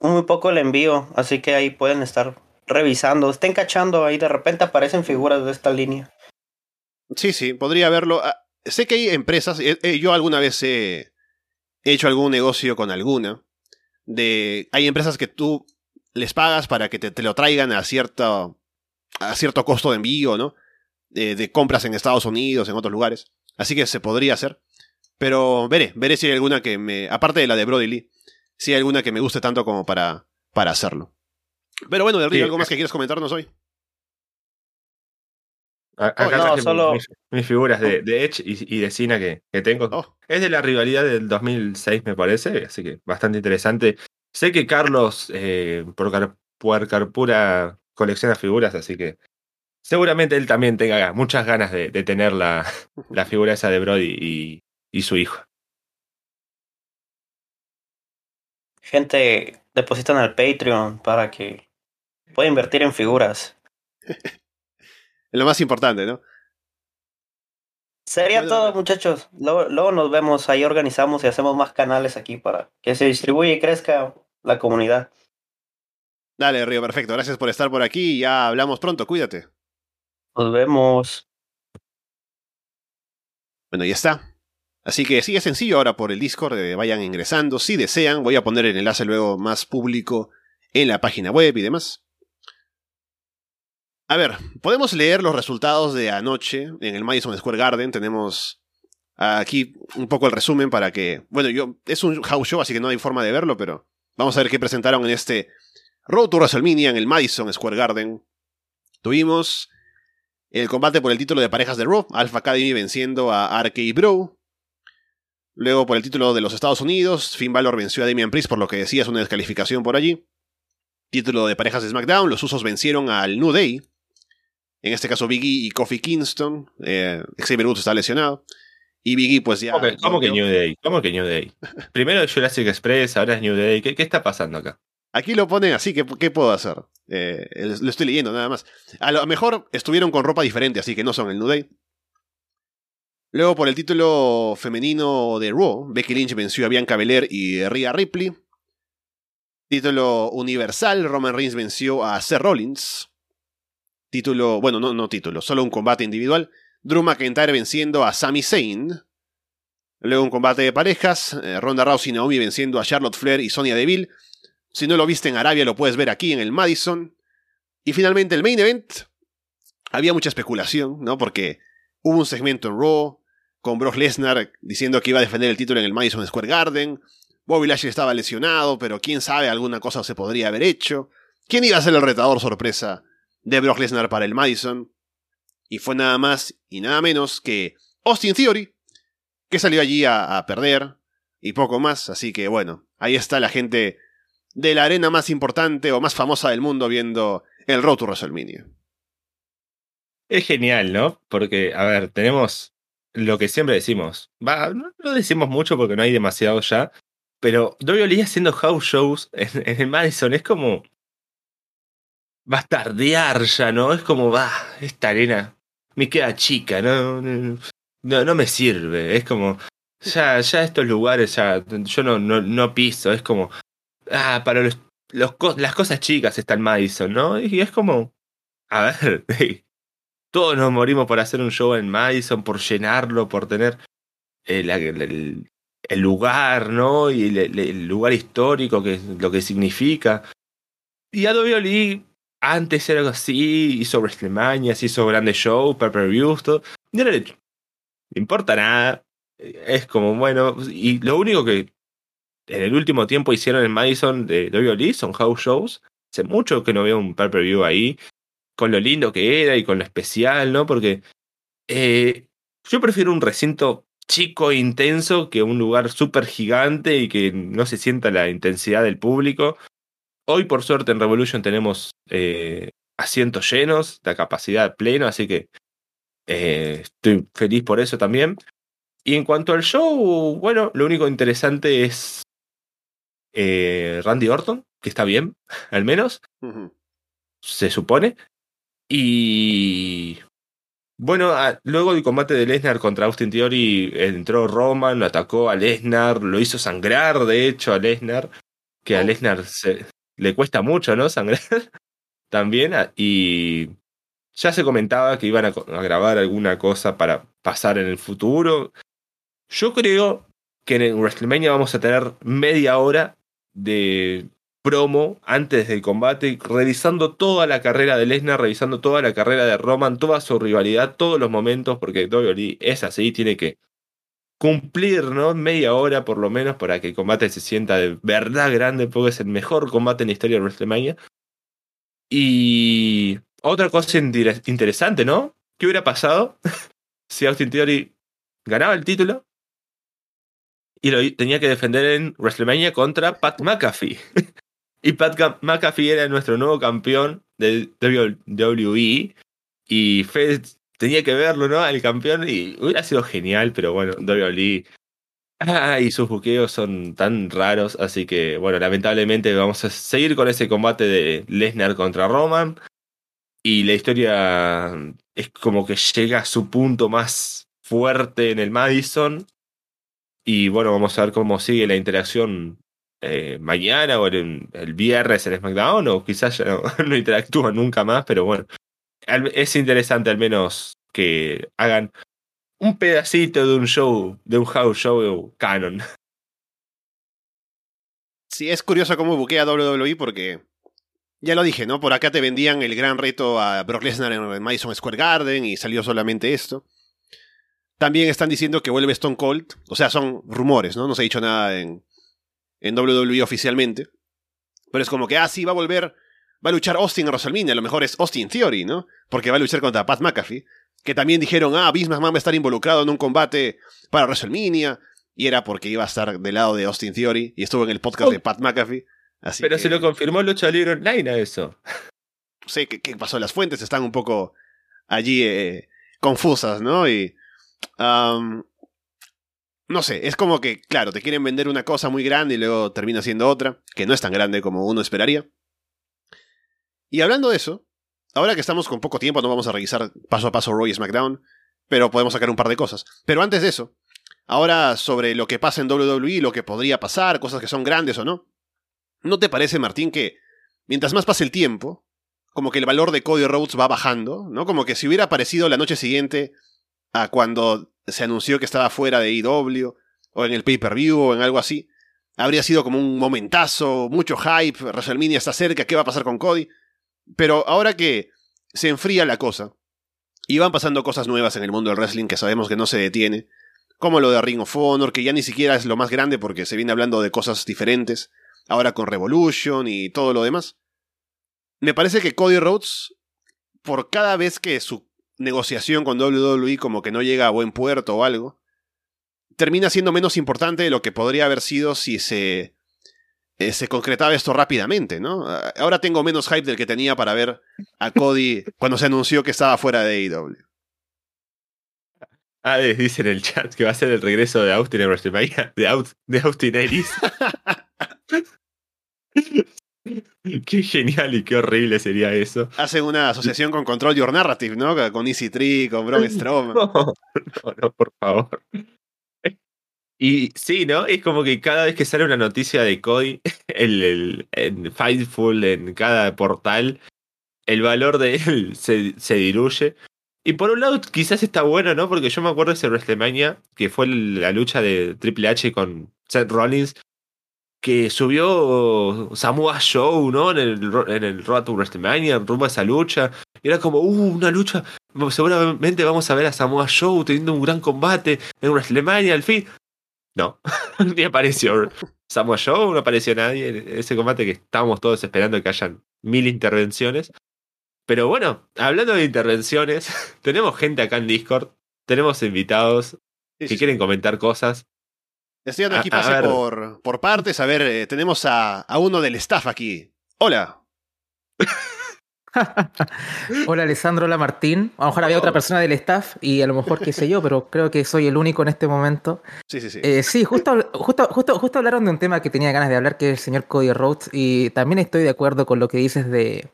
muy poco el envío, así que ahí pueden estar revisando, estén cachando, ahí de repente aparecen figuras de esta línea. Sí, sí, podría verlo. Ah, sé que hay empresas, eh, eh, yo alguna vez he hecho algún negocio con alguna, de hay empresas que tú les pagas para que te, lo traigan a cierto, a cierto costo de envío, ¿no? de compras en Estados Unidos, en otros lugares. Así que se podría hacer. Pero veré, veré si hay alguna que me. Aparte de la de Brody Lee, si hay alguna que me guste tanto como para, para hacerlo. Pero bueno, de ¿algo más que quieras comentarnos hoy? Acá oh, solo... mis, figuras de, de Edge y, de Cina que, que tengo. Oh. Es de la rivalidad del 2006, me parece, así que bastante interesante. Sé que Carlos eh, por Puercarpura colecciona figuras, así que seguramente él también tenga muchas ganas de, tener la, la, figura esa de Brody y, y su hijo. Gente, depositan al Patreon para que pueda invertir en figuras. es lo más importante, ¿no? Sería todo, muchachos. Luego, luego, nos vemos, ahí organizamos y hacemos más canales aquí para que se distribuya y crezca la comunidad. Dale, Río, perfecto. Gracias por estar por aquí y ya hablamos pronto. Cuídate. Nos vemos. Bueno, ya está. Así que es sencillo ahora por el Discord, eh, vayan ingresando. Si desean, voy a poner el enlace luego más público en la página web y demás. A ver, podemos leer los resultados de anoche en el Madison Square Garden. Tenemos aquí un poco el resumen para que. Bueno, yo. Es un house show, así que no hay forma de verlo, pero vamos a ver qué presentaron en este Road to WrestleMania en el Madison Square Garden. Tuvimos el combate por el título de parejas de Raw, Alpha Academy venciendo a RK Bro. Luego, por el título de los Estados Unidos, Finn Balor venció a Damian Priest, por lo que decía es una descalificación por allí. Título de parejas de SmackDown, los Usos vencieron al New Day. En este caso, Biggie y Kofi Kingston. Eh, Xavier Woods está lesionado. Y Biggie, pues ya. ¿Cómo que, New Day? ¿Cómo que New Day? Primero Jurassic Express, ahora es New Day. ¿Qué, está pasando acá? Aquí lo ponen así, ¿qué, qué puedo hacer? Eh, lo estoy leyendo nada más. A lo mejor estuvieron con ropa diferente, así que no son el New. Luego, por el título femenino de Raw, Becky Lynch venció a Bianca Belair y Rhea Ripley. Título universal, Roman Reigns venció a Seth Rollins. Título, bueno, no, no título, solo un combate individual. Drew McIntyre venciendo a Sami Zayn. Luego un combate de parejas, eh, Ronda Rousey y Naomi venciendo a Charlotte Flair y Sonya Deville. Si no lo viste en Arabia, lo puedes ver aquí en el Madison. Y finalmente el main event. Había mucha especulación, ¿no? Porque hubo un segmento en Raw con Brock Lesnar diciendo que iba a defender el título en el Madison Square Garden. Bobby Lashley estaba lesionado, pero quién sabe, alguna cosa se podría haber hecho. ¿Quién iba a ser el retador sorpresa de Brock Lesnar para el Madison? Y fue nada más y nada menos que Austin Theory, que salió allí a, a perder y poco más. Así que bueno, ahí está la gente de la arena más importante o más famosa del mundo viendo el Road to WrestleMania. Es genial, ¿no? Porque, a ver, tenemos lo que siempre decimos. Va, no decimos mucho porque no hay demasiado ya. Pero WWE haciendo house shows en, el Madison es como. Va a tardear ya, ¿no? Es como, va, esta arena me queda chica, ¿no? No, no me sirve. Es como. Ya, ya estos lugares, ya. Yo no, no, no piso. Es como. Ah, para los, las cosas chicas está el Madison, ¿no? Y es como. A ver, todos nos morimos por hacer un show en Madison, por llenarlo, por tener el, el, lugar, ¿no? Y el, lugar histórico, que es lo que significa. Y a WWE antes era algo así, hizo WrestleMania, hizo grandes shows, pay-per-views, todo. Y no le importa nada. Es como, bueno, y lo único que en el último tiempo hicieron en Madison de WWE son house shows. Hace mucho que no veo un pay-per-view ahí con lo lindo que era y con lo especial, ¿no? Porque eh, yo prefiero un recinto chico e intenso que un lugar súper gigante y que no se sienta la intensidad del público. Hoy, por suerte, en Revolution tenemos eh, asientos llenos, la capacidad plena, así que eh, estoy feliz por eso también. Y en cuanto al show, bueno, lo único interesante es Randy Orton, que está bien, al menos, se supone. Y bueno, luego del combate de Lesnar contra Austin Theory, entró Roman, lo atacó a Lesnar, lo hizo sangrar, de hecho, a Lesnar, que a oh. Lesnar se, le cuesta mucho, ¿no? Sangrar también, y ya se comentaba que iban a, grabar alguna cosa para pasar en el futuro. Yo creo que en WrestleMania vamos a tener media hora de promo antes del combate, revisando toda la carrera de Lesnar, revisando toda la carrera de Roman, toda su rivalidad, todos los momentos, porque WWE es así, tiene que cumplir, ¿no? Media hora por lo menos para que el combate se sienta de verdad grande, porque es el mejor combate en la historia de WrestleMania. Y otra cosa interesante, ¿no? ¿Qué hubiera pasado si Austin Theory ganaba el título y lo tenía que defender en WrestleMania contra Pat McAfee? Y Pat McAfee era nuestro nuevo campeón de WWE. Y Fed tenía que verlo, ¿no? El campeón. Y hubiera sido genial, pero bueno, WWE. Y sus buqueos son tan raros. Así que, bueno, lamentablemente vamos a seguir con ese combate de Lesnar contra Roman. Y la historia es como que llega a su punto más fuerte en el Madison. Y bueno, vamos a ver cómo sigue la interacción eh, mañana o el, el, viernes en SmackDown, o quizás ya no, no interactúan nunca más, pero bueno, es interesante al menos que hagan un pedacito de un show, de un house show canon. Sí, es curioso cómo buquea WWE porque ya lo dije, ¿no? Por acá te vendían el gran reto a Brock Lesnar en Madison Square Garden y salió solamente esto. También están diciendo que vuelve Stone Cold, o sea, son rumores, ¿no? No se ha dicho nada en, en WWE oficialmente. Pero es como que, ah, sí, va a volver, va a luchar Austin en WrestleMania, a lo mejor es Austin Theory, ¿no? Porque va a luchar contra Pat McAfee. Que también dijeron, ah, Vince McMahon va a estar involucrado en un combate para WrestleMania. Y era porque iba a estar del lado de Austin Theory y estuvo en el podcast de oh. Pat McAfee. Así Pero se lo confirmó Lucha Libre Online a eso. No sé qué, pasó. Las fuentes están un poco allí eh, confusas, ¿no? Y. No sé, es como que, claro, te quieren vender una cosa muy grande y luego termina siendo otra, que no es tan grande como uno esperaría. Y hablando de eso, ahora que estamos con poco tiempo, no vamos a revisar paso a paso Roy SmackDown, pero podemos sacar un par de cosas. Pero antes de eso, ahora sobre lo que pasa en WWE, lo que podría pasar, cosas que son grandes o no. ¿No te parece, Martín, que mientras más pase el tiempo, como que el valor de Cody Rhodes va bajando, ¿no? Como que si hubiera aparecido la noche siguiente a cuando se anunció que estaba fuera de IW, o en el pay-per-view, o en algo así, habría sido como un momentazo, mucho hype, WrestleMania está cerca, ¿qué va a pasar con Cody? Pero ahora que se enfría la cosa, y van pasando cosas nuevas en el mundo del wrestling que sabemos que no se detiene, como lo de Ring of Honor, que ya ni siquiera es lo más grande porque se viene hablando de cosas diferentes, ahora con Revolution y todo lo demás. Me parece que Cody Rhodes, por cada vez que su negociación con WWE como que no llega a buen puerto o algo, termina siendo menos importante de lo que podría haber sido si se, eh, se concretaba esto rápidamente, ¿no? Ahora tengo menos hype del que tenía para ver a Cody cuando se anunció que estaba fuera de AEW. Ah, dice en el chat que va a ser el regreso de Austin en WrestleMania, de Austin Ellis. Qué genial y qué horrible sería eso. Hacen una asociación con Control Your Narrative, ¿no? Con Easy Tree, con Braun Strowman. No, no, por favor. Y sí, ¿no? Es como que cada vez que sale una noticia de Cody, el, el, en Fightful, en cada portal, el valor de él se, se diluye. Y por un lado, quizás está bueno, ¿no? Porque yo me acuerdo de ese WrestleMania, que fue la lucha de Triple H con Seth Rollins, que subió Samoa Show, ¿no? En el, en el Road to WrestleMania, rumbo a esa lucha. Y era como, uh, una lucha. Seguramente vamos a ver a Samoa Show teniendo un gran combate en WrestleMania al fin. No, ni apareció Samoa Show, no apareció nadie en ese combate que estábamos todos esperando que hayan mil intervenciones. Pero bueno, hablando de intervenciones, tenemos gente acá en Discord, tenemos invitados que quieren comentar cosas. Estoy dando aquí pase por, por partes. A ver, eh, tenemos a, a, uno del staff aquí. Hola. hola Alessandro, hola Martín. A lo mejor había otra persona del staff y a lo mejor qué sé yo, pero creo que soy el único en este momento. Sí, sí, sí. Eh, sí, justo, justo, justo, justo hablaron de un tema que tenía ganas de hablar, que es el señor Cody Rhodes. Y también estoy de acuerdo con lo que dices de,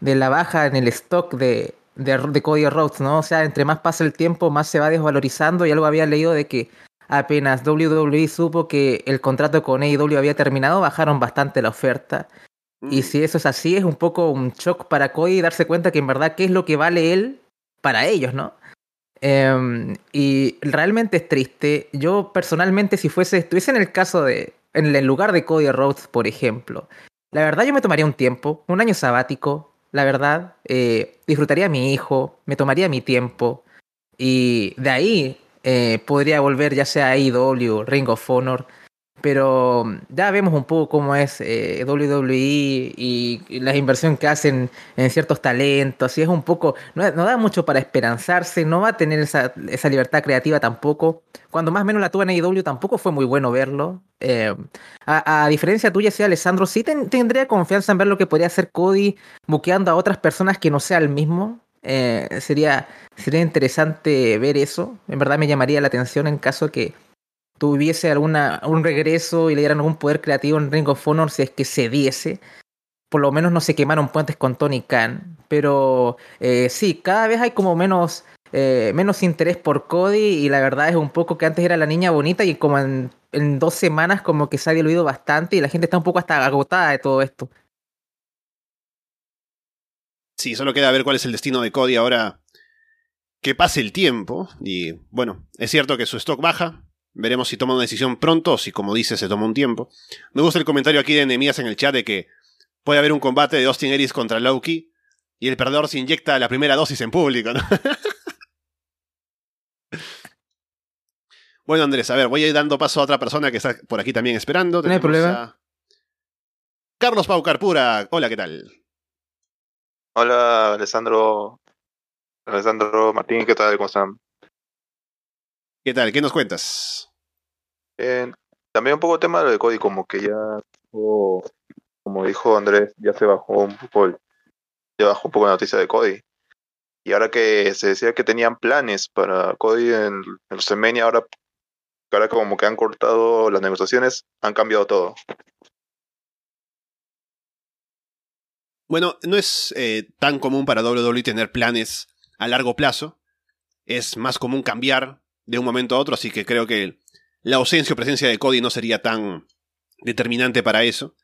de la baja en el stock de, de, de Cody Rhodes, ¿no? O sea, entre más pasa el tiempo, más se va desvalorizando. Y algo había leído de que apenas WWE supo que el contrato con AEW había terminado, bajaron bastante la oferta. Y Mm. si eso es así, es un poco un shock para Cody darse cuenta que en verdad qué es lo que vale él para ellos, ¿no? Em, y realmente es triste. Yo personalmente, si fuese, estuviese en el caso de, en el lugar de Cody Rhodes, por ejemplo, la verdad yo me tomaría un tiempo, un año sabático, la verdad, eh, disfrutaría a mi hijo, me tomaría mi tiempo y de ahí eh, podría volver ya sea a AEW, Ring of Honor, pero ya vemos un poco cómo es eh, WWE y, y la inversión que hacen en ciertos talentos, y es un poco, no, da mucho para esperanzarse, no va a tener esa, libertad creativa tampoco. Cuando más o menos la tuvo en AEW tampoco fue muy bueno verlo. Eh, a, diferencia tuya, sí, Alessandro, sí ten, tendría confianza en ver lo que podría hacer Cody buqueando a otras personas que no sea el mismo. Eh, sería, sería interesante ver eso. En verdad me llamaría la atención en caso que tuviese alguna, un regreso y le dieran algún poder creativo en Ring of Honor si es que se diese. Por lo menos no se quemaron puentes con Tony Khan. Pero eh, sí, cada vez hay como menos, eh, menos interés por Cody y la verdad es un poco que antes era la niña bonita y como en, en dos semanas como que se ha diluido bastante y la gente está un poco hasta agotada de todo esto. Sí, solo queda ver cuál es el destino de Cody ahora que pase el tiempo. Y bueno, es cierto que su stock baja, Veremos si toma una decisión pronto o si, como dice, se toma un tiempo. Me gusta el comentario aquí de Nehemías en el chat de que puede haber un combate de Austin Aries contra Loki y el perdedor se inyecta la primera dosis en público, ¿no? bueno, Andrés, a ver, voy a ir dando paso a otra persona que está por aquí también esperando. No hay problema. A... Carlos Pau Carpura. Hola, ¿qué tal? Hola, Alessandro. Alessandro Martín, ¿qué tal? ¿Cómo están? ¿Qué tal? ¿Qué nos cuentas? Eh, también un poco tema de Cody, como que ya, oh, como dijo Andrés, ya se bajó un poco, el, ya bajó un poco la noticia de Cody. Y ahora que se decía que tenían planes para Cody en, en WrestleMania, ahora, ahora como que han cortado las negociaciones, han cambiado todo. Bueno, no es eh, tan común para WWE tener planes a largo plazo. Es más común cambiar de un momento a otro, así que creo que la ausencia o presencia de Cody no sería tan determinante para eso.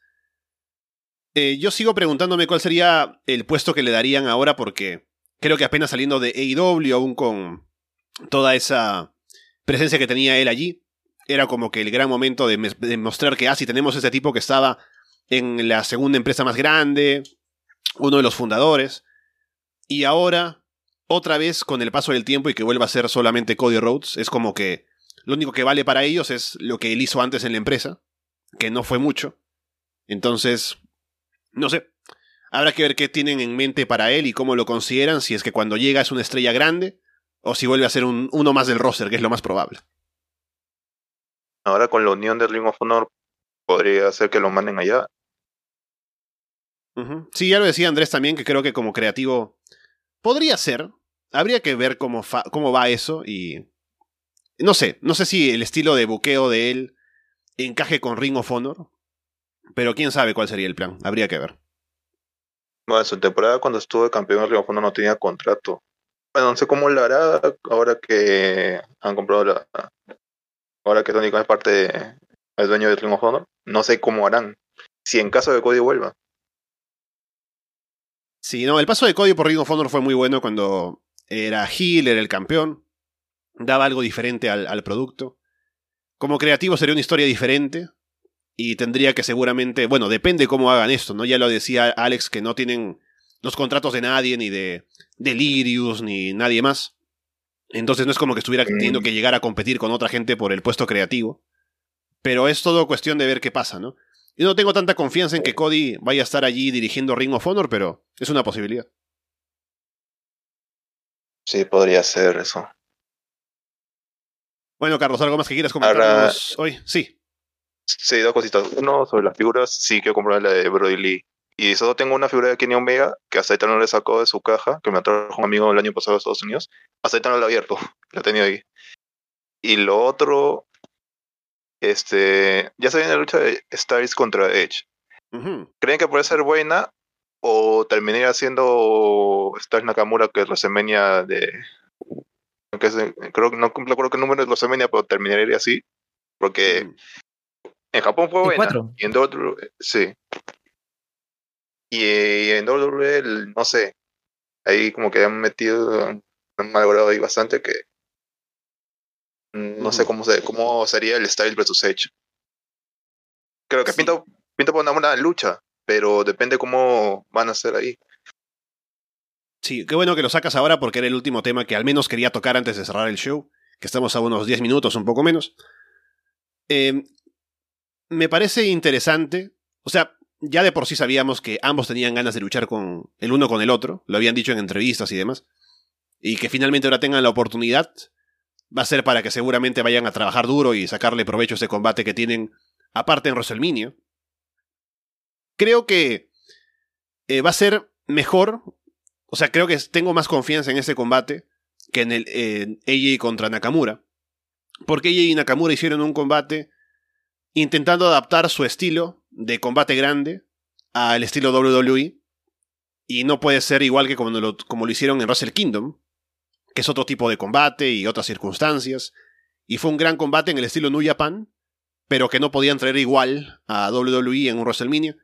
Eh, yo sigo preguntándome cuál sería el puesto que le darían ahora porque creo que apenas saliendo de AEW, aún con toda esa presencia que tenía él allí, era como que el gran momento de, mostrar que, ah, si tenemos ese tipo que estaba en la segunda empresa más grande, uno de los fundadores, y ahora otra vez con el paso del tiempo y que vuelva a ser solamente Cody Rhodes, es como que lo único que vale para ellos es lo que él hizo antes en la empresa, que no fue mucho. Entonces, no sé. Habrá que ver qué tienen en mente para él y cómo lo consideran, si es que cuando llega es una estrella grande o si vuelve a ser un, uno más del roster, que es lo más probable. Ahora con la unión de Ring of Honor podría ser que lo manden allá. Sí, ya lo decía Andrés también, que creo que como creativo podría ser, habría que ver cómo, cómo va eso y... No sé, no sé si el estilo de buqueo de él encaje con Ring of Honor, pero quién sabe cuál sería el plan, habría que ver. Bueno, en su temporada cuando estuvo de campeón de Ring of Honor no tenía contrato. Bueno, no sé cómo lo hará ahora que han comprado la... Ahora que Tony es parte de, dueño de Ring of Honor. No sé cómo harán. Si en caso de Cody vuelva. Sí, no, el paso de Cody por Ring of Honor fue muy bueno cuando era Heel, era el campeón. Daba algo diferente al, al, producto. Como creativo sería una historia diferente. Y tendría que seguramente. Bueno, depende cómo hagan esto, ¿no? Ya lo decía Alex que no tienen los contratos de nadie, ni de Delirious, ni nadie más. Entonces no es como que estuviera teniendo que llegar a competir con otra gente por el puesto creativo. Pero es todo cuestión de ver qué pasa, ¿no? Yo no tengo tanta confianza en que Cody vaya a estar allí dirigiendo Ring of Honor, pero es una posibilidad. Sí, podría ser eso. Bueno, Carlos, ¿algo más que quieras comentarnos Ahora, hoy? Sí. Sí, dos cositas. Uno, sobre las figuras, sí quiero comprar la de Brody Lee. Y solo tengo una figura de Kenny Omega que hasta ahorita no le sacó de su caja, que me trajo un amigo el año pasado de Estados Unidos. Hasta ahorita no la he abierto, la tenido ahí. Y lo otro, este, ya se viene la lucha de Styles contra Edge. Uh -huh. ¿Creen que puede ser buena? o terminaría siendo Styles Nakamura, que es WrestleMania de. Que es, creo, no recuerdo qué número es WrestleMania, pero terminaría así. Porque en Japón fue ¿El buena. Y en WWE, sí. Y, en WWE, el- no sé. Ahí como que han metido, han malogrado ahí bastante que. Mm, No sé cómo, se, cómo sería el Styles versus Edge. Creo que Sí. pinta, pinta por una buena lucha, pero depende cómo van a ser ahí. Sí, qué bueno que lo sacas ahora porque era el último tema que al menos quería tocar antes de cerrar el show, que estamos a unos 10 minutos, un poco menos. Eh, me parece interesante, o sea, ya de por sí sabíamos que ambos tenían ganas de luchar con el uno con el otro, lo habían dicho en entrevistas y demás, y que finalmente ahora tengan la oportunidad, va a ser para que seguramente vayan a trabajar duro y sacarle provecho a ese combate que tienen aparte en WrestleMania. Creo que eh, va a ser mejor o sea, creo que tengo más confianza en ese combate que en el eh, AJ contra Nakamura. Porque AJ y Nakamura hicieron un combate intentando adaptar su estilo de combate grande al estilo WWE. Y no puede ser igual que como lo, como lo hicieron en Wrestle Kingdom, que es otro tipo de combate y otras circunstancias. Y fue un gran combate en el estilo New Japan, pero que no podían traer igual a WWE en un WrestleMania.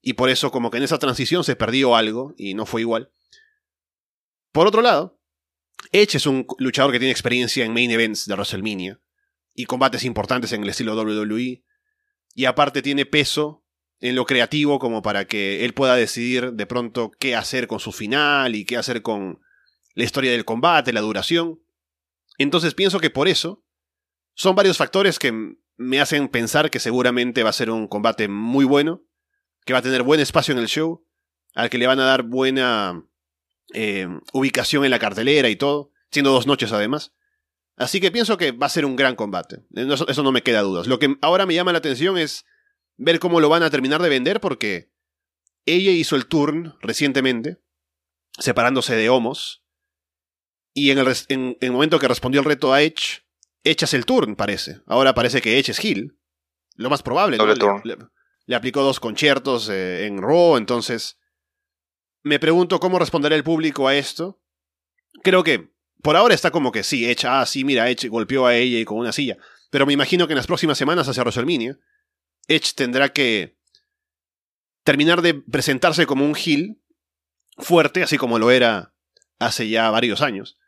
Y por eso como que en esa transición se perdió algo y no fue igual. Por otro lado, Edge es un luchador que tiene experiencia en main events de WrestleMania y combates importantes en el estilo WWE. Y aparte tiene peso en lo creativo como para que él pueda decidir de pronto qué hacer con su final y qué hacer con la historia del combate, la duración. Entonces pienso que por eso son varios factores que me hacen pensar que seguramente va a ser un combate muy bueno, que va a tener buen espacio en el show, al que le van a dar buena eh, ubicación en la cartelera y todo, siendo dos noches además. Así que pienso que va a ser un gran combate. Eso, eso no me queda dudas. Lo que ahora me llama la atención es ver cómo lo van a terminar de vender porque ella hizo el turn recientemente, separándose de Homos, y en el, en- en el momento que respondió el reto a Edge, Edge hace el turn, parece. Ahora parece que Edge es Hill. Lo más probable, ¿no? Le, le aplicó dos conciertos eh, en Raw, entonces me pregunto cómo responderá el público a esto. Creo que por ahora está como que sí, Edge, ah, sí, mira, Edge golpeó a ella y con una silla. Pero me imagino que en las próximas semanas hacia WrestleMania, Edge tendrá que terminar de presentarse como un heel fuerte, así como lo era hace ya varios años,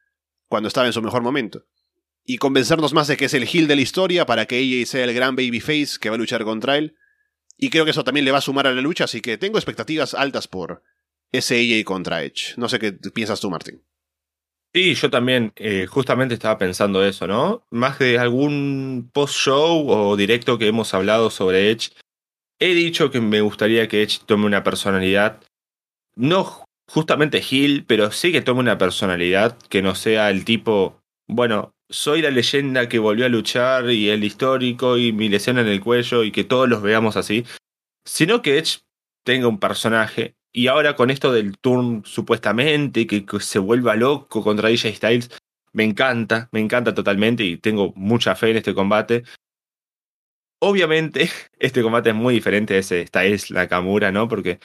cuando estaba en su mejor momento. Y convencernos más de que es el heel de la historia para que ella sea el gran babyface que va a luchar contra él. Y creo que eso también le va a sumar a la lucha, así que tengo expectativas altas por ese AJ contra Edge. No sé qué piensas tú, Martín. Sí, yo también eh, justamente estaba pensando eso, ¿no? Más de algún post-show o directo que hemos hablado sobre Edge, he dicho que me gustaría que Edge tome una personalidad, no justamente Hill, pero sí que tome una personalidad que no sea el tipo, bueno, soy la leyenda que volvió a luchar y el histórico y mi lesión en el cuello y que todos los veamos así, sino que Edge tenga un personaje y ahora con esto del turn supuestamente, que, que se vuelva loco contra DJ Styles, me encanta, me encanta totalmente y tengo mucha fe en este combate. Obviamente, este combate es muy diferente a ese Styles Nakamura, ¿no? Porque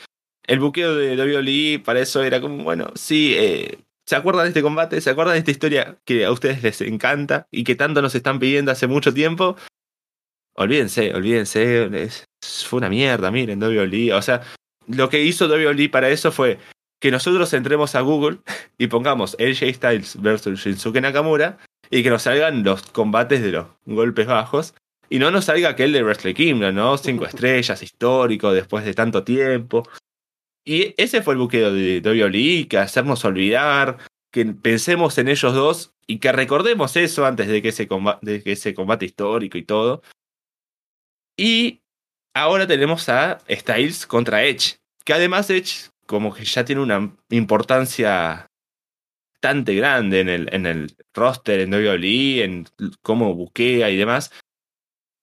el buqueo de WWE para eso era como, bueno, sí, eh, ¿se acuerdan de este combate? ¿Se acuerdan de esta historia que a ustedes les encanta y que tanto nos están pidiendo hace mucho tiempo? Olvídense, olvídense, es- fue una mierda, miren, WWE. O sea, lo que hizo WWE para eso fue que nosotros entremos a Google y pongamos AJ Styles versus Shinsuke Nakamura y que nos salgan los combates de los golpes bajos y no nos salga aquel de Wrestle Kingdom, ¿no? Cinco estrellas, histórico, después de tanto tiempo. Y ese fue el buqueo de WWE, que hacernos olvidar, que pensemos en ellos dos y que recordemos eso antes de que ese combate, combate histórico y todo. Y ahora tenemos a Styles contra Edge, que además Edge como que ya tiene una importancia bastante grande en el, en el roster, en WWE, en cómo buquea y demás.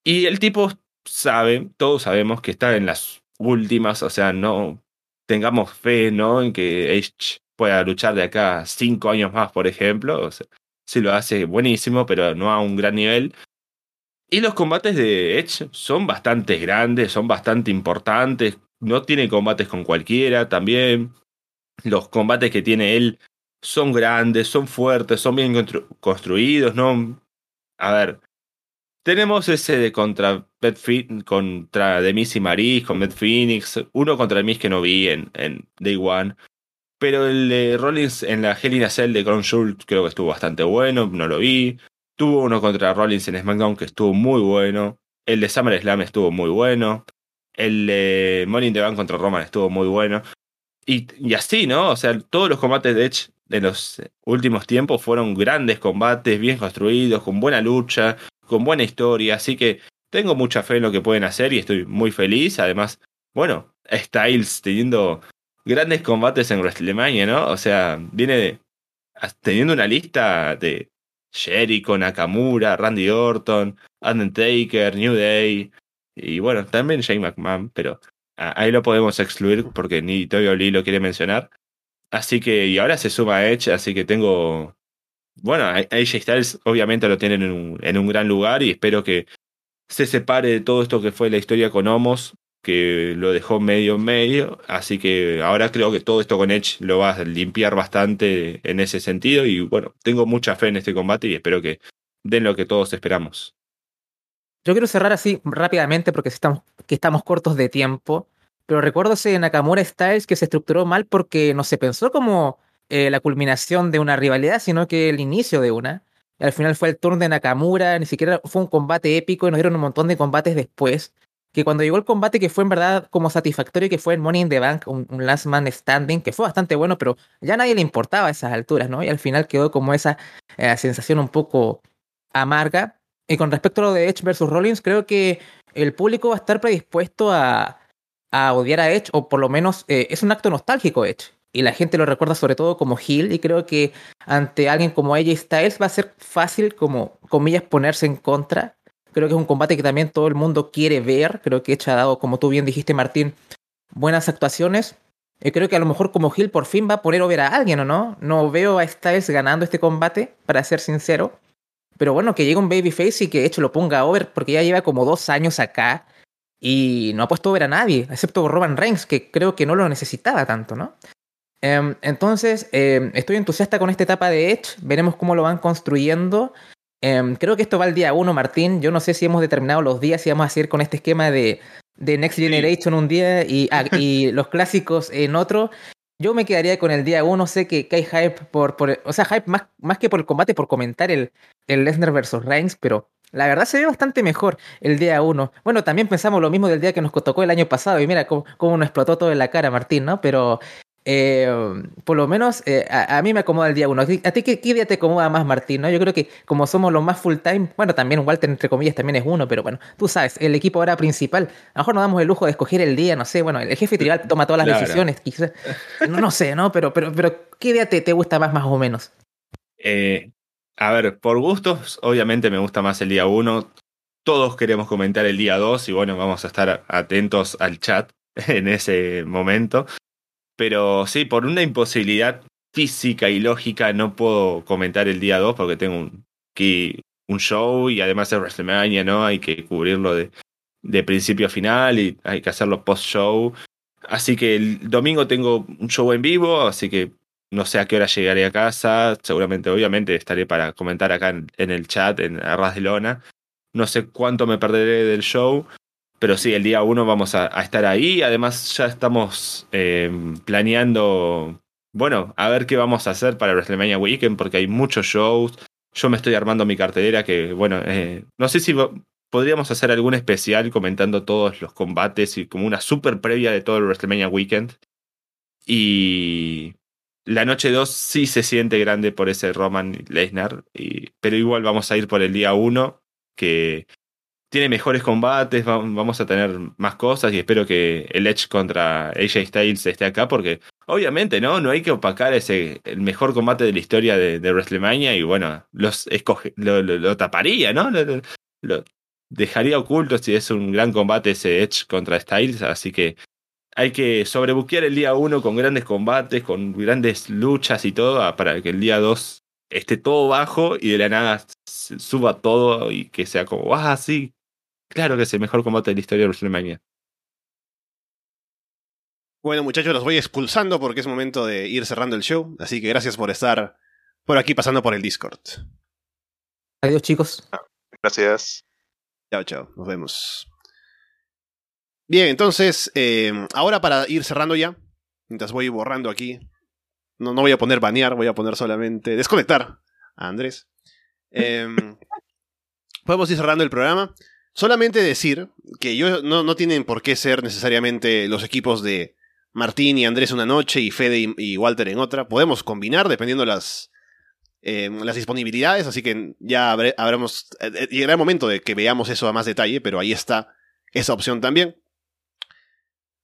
Y el tipo sabe, todos sabemos que está en las últimas, o sea, no tengamos fe, ¿no? En que Edge pueda luchar de acá cinco años más, por ejemplo. O sea, sí lo hace buenísimo, pero no a un gran nivel. Y los combates de Edge son bastante grandes, son bastante importantes, no tiene combates con cualquiera también. Los combates que tiene él son grandes, son fuertes, son bien construidos, ¿no? A ver, tenemos ese de contra contra Demis y Maris, con Beth Phoenix, uno contra Demis que no vi en, Day One. Pero el de Rollins en la Hell in a Cell de Crown Schultz creo que estuvo bastante bueno, no lo vi. Tuvo uno contra Rollins en SmackDown que estuvo muy bueno. El de SummerSlam estuvo muy bueno. El de Money in the Bank contra Roman estuvo muy bueno. Y, y así, ¿no? O sea, todos los combates de Edge de los últimos tiempos fueron grandes combates, bien construidos, con buena lucha, con buena historia. Así que tengo mucha fe en lo que pueden hacer y estoy muy feliz. Además, bueno, Styles teniendo grandes combates en WrestleMania, ¿no? O sea, viene teniendo una lista de Jericho, Nakamura, Randy Orton, Undertaker, New Day y bueno, también Shane McMahon, pero ahí lo podemos excluir porque ni Toyo Lee lo quiere mencionar. Así que, y ahora se suma Edge, así que tengo. Bueno, AJ Styles obviamente lo tienen en un, en un gran lugar y espero que se separe de todo esto que fue la historia con Homos, que lo dejó medio en medio. Así que ahora creo que todo esto con Edge lo va a limpiar bastante en ese sentido. Y bueno, tengo mucha fe en este combate y espero que den lo que todos esperamos. Yo quiero cerrar así rápidamente porque estamos, que estamos cortos de tiempo. Pero recuerdo ese Nakamura Styles que se estructuró mal porque no se pensó como eh, la culminación de una rivalidad, sino que el inicio de una. Al final fue el turno de Nakamura, ni siquiera fue un combate épico y nos dieron un montón de combates después. Que cuando llegó el combate que fue en verdad como satisfactorio, que fue el Money in the Bank, un, Last Man Standing, que fue bastante bueno, pero ya a nadie le importaba a esas alturas, ¿no? Y al final quedó como esa eh, sensación un poco amarga. Y con respecto a lo de Edge versus Rollins, creo que el público va a estar predispuesto a, a odiar a Edge, o por lo menos eh, es un acto nostálgico Edge. Y la gente lo recuerda sobre todo como heel, y creo que ante alguien como AJ Styles va a ser fácil, como comillas, ponerse en contra. Creo que es un combate que también todo el mundo quiere ver. Creo que Edge ha dado, como tú bien dijiste, Martín, buenas actuaciones. Y creo que a lo mejor como heel por fin va a poner over a alguien, ¿o no? No veo a Styles ganando este combate, para ser sincero. Pero bueno, que llegue un babyface y que Edge lo ponga over, porque ya lleva como dos años acá y no ha puesto ver a nadie, excepto Roman Reigns, que creo que no lo necesitaba tanto, ¿no? Em, entonces, em, estoy entusiasta con esta etapa de Edge, veremos cómo lo van construyendo. Em, creo que esto va al día uno, Martín. Yo no sé si hemos determinado los días, si vamos a seguir con este esquema de, de Next Generation un día y, ah, y, los clásicos en otro. Yo me quedaría con el día uno, sé que, hay hype por, por, o sea, hype más, más que por el combate, por comentar el, el Lesnar versus Reigns, pero la verdad se ve bastante mejor el día 1. Bueno, también pensamos lo mismo del día que nos tocó el año pasado y mira cómo, cómo nos explotó todo en la cara Martín, ¿no? Pero eh, por lo menos eh, a, mí me acomoda el día 1. ¿A ti qué, día te acomoda más Martín? ¿no? Yo creo que como somos los más full time, bueno, también Walter entre comillas también es uno, pero bueno, tú sabes, el equipo ahora principal, a lo mejor nos damos el lujo de escoger el día, no sé, bueno, el jefe tribal toma todas las decisiones, quizás, no, no sé, ¿no? Pero, pero, pero ¿qué día te, te gusta más más o menos? Eh, a ver, por gustos, obviamente me gusta más el día 1. Todos queremos comentar el día 2 y bueno, vamos a estar atentos al chat en ese momento. Pero sí, por una imposibilidad física y lógica no puedo comentar el día 2 porque tengo un, un show y además es WrestleMania, ¿no? Hay que cubrirlo de, de principio a final y hay que hacerlo post-show. Así que el domingo tengo un show en vivo, así que no sé a qué hora llegaré a casa. Seguramente, obviamente, estaré para comentar acá en, el chat, en Arras de Lona. No sé cuánto me perderé del show. Pero sí, el día uno vamos a, estar ahí. Además, ya estamos eh, planeando. Bueno, a ver qué vamos a hacer para WrestleMania Weekend, porque hay muchos shows. Yo me estoy armando mi cartelera que, bueno, eh, no sé si podríamos hacer algún especial comentando todos los combates y como una super previa de todo el WrestleMania Weekend. Y la noche 2 sí se siente grande por ese Roman Lesnar, pero igual vamos a ir por el día 1, que tiene mejores combates, vamos a tener más cosas y espero que el Edge contra AJ Styles esté acá porque obviamente no, no hay que opacar ese el mejor combate de la historia de, WrestleMania y bueno, los escoge, lo, taparía, ¿no? lo, dejaría oculto si es un gran combate ese Edge contra Styles, así que hay que sobrebuquear el día 1 con grandes combates, con grandes luchas y todo, ah, para que el día 2 esté todo bajo y de la nada suba todo y que sea como, ah, sí, claro que es el mejor combate de la historia de WrestleMania. Bueno, muchachos, los voy expulsando porque es momento de ir cerrando el show. Así que gracias por estar por aquí pasando por el Discord. Adiós, chicos. Gracias. Chao, chao. Nos vemos. Bien, entonces, eh, ahora para ir cerrando ya, mientras voy borrando aquí, no, no voy a poner banear, voy a poner solamente desconectar a Andrés. Eh, podemos ir cerrando el programa. Solamente decir que yo no, no tienen por qué ser necesariamente los equipos de Martín y Andrés una noche y Fede y, Walter en otra. Podemos combinar dependiendo las, eh, las disponibilidades, así que ya habré, habremos, eh, eh, llegará el momento de que veamos eso a más detalle, pero ahí está esa opción también.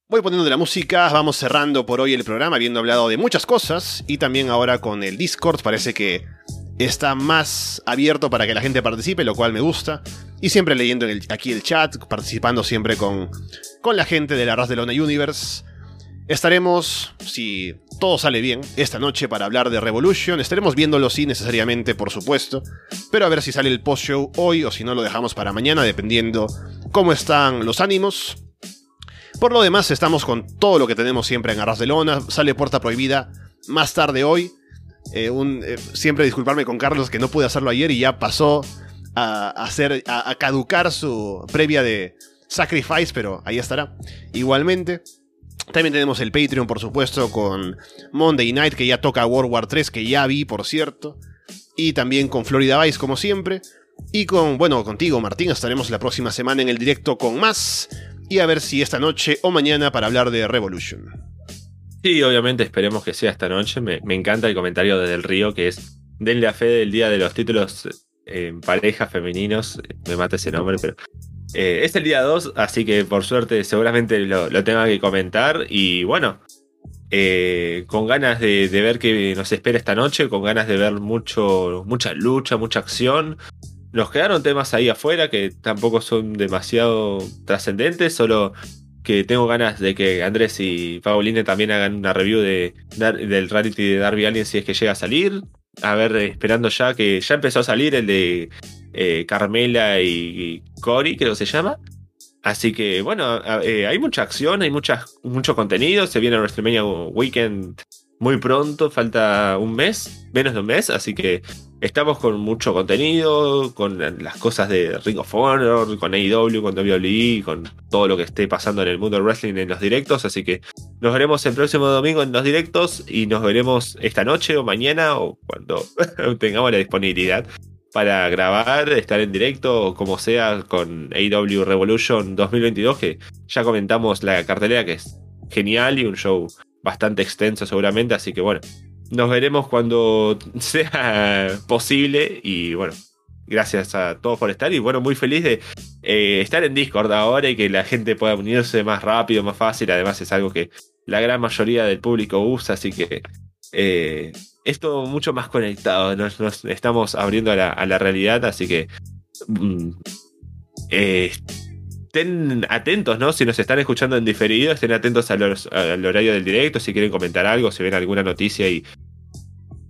Voy poniendo la música, vamos cerrando por hoy el programa, habiendo hablado de muchas cosas, y también ahora con el Discord parece que está más abierto para que la gente participe, lo cual me gusta. Y siempre leyendo aquí el chat, participando siempre con, con la gente de la Raz de Lona Universe. Estaremos, si todo sale bien, esta noche para hablar de Revolution. Estaremos viéndolo, sí, necesariamente, por supuesto. Pero a ver si sale el post-show hoy o si no lo dejamos para mañana, dependiendo cómo están los ánimos. Por lo demás, estamos con todo lo que tenemos siempre en Arras de Lona. Sale Puerta Prohibida más tarde hoy. Eh, eh, siempre disculparme con Carlos que no pude hacerlo ayer y ya pasó a, hacer, a, caducar su previa de Sacrifice, pero ahí estará. Igualmente. También tenemos el Patreon, por supuesto, con Monday Night, que ya toca World War 3, que ya vi, por cierto. Y también con Florida Vice, como siempre. Y con, bueno, contigo, Martín, estaremos la próxima semana en el directo con más. Y a ver si esta noche o mañana para hablar de Revolution. Sí, obviamente esperemos que sea esta noche. Me, me encanta el comentario de Del Río que es denle a fe del día de los títulos en pareja femeninos. Me mata ese nombre, pero eh, es el día 2, así que por suerte seguramente lo, lo tenga que comentar. Y bueno, eh, con ganas de, ver qué nos espera esta noche, con ganas de ver mucho, mucha lucha, mucha acción. Nos quedaron temas ahí afuera que tampoco son demasiado trascendentes, solo que tengo ganas de que Andrés y Pauline también hagan una review de, del reality de Darby Allin si es que llega a salir. A ver, esperando ya que ya empezó a salir el de eh, Carmela y, Cory, creo que se llama. Así que bueno, eh, hay mucha acción, hay mucha, mucho contenido. Se viene WrestleMania Weekend muy pronto, falta un mes, menos de un mes. Así que estamos con mucho contenido, con las cosas de Ring of Honor, con AEW, con WWE, con todo lo que esté pasando en el mundo del wrestling en los directos. Así que nos veremos el próximo domingo en los directos y nos veremos esta noche o mañana o cuando tengamos la disponibilidad para grabar, estar en directo o como sea con AEW Revolution 2022 que ya comentamos la cartelera que es genial y un show bastante extenso seguramente, así que bueno, nos veremos cuando sea posible y bueno, gracias a todos por estar y bueno, muy feliz de eh, estar en Discord ahora y que la gente pueda unirse más rápido, más fácil, además es algo que la gran mayoría del público usa, así que eh, es todo mucho más conectado, nos, estamos abriendo a la, realidad, así que mm, eh, estén atentos, ¿no? Si nos están escuchando en diferido, estén atentos al horario del directo, si quieren comentar algo, si ven alguna noticia y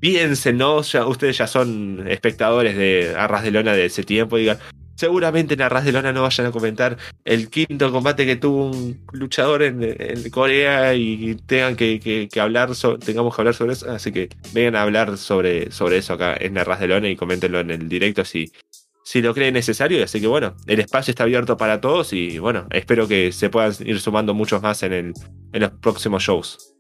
piensen, ¿no? Ya, ustedes ya son espectadores de Arras de Lona de ese tiempo, digan, seguramente en Arras de Lona no vayan a comentar el quinto combate que tuvo un luchador en, en Corea y tengan que, que- hablar, tengamos que hablar sobre eso, así que vengan a hablar sobre, sobre eso acá en Arras de Lona y coméntenlo en el directo si, si lo creen necesario. Así que bueno, el espacio está abierto para todos y bueno, espero que se puedan ir sumando muchos más en, el, en los próximos shows.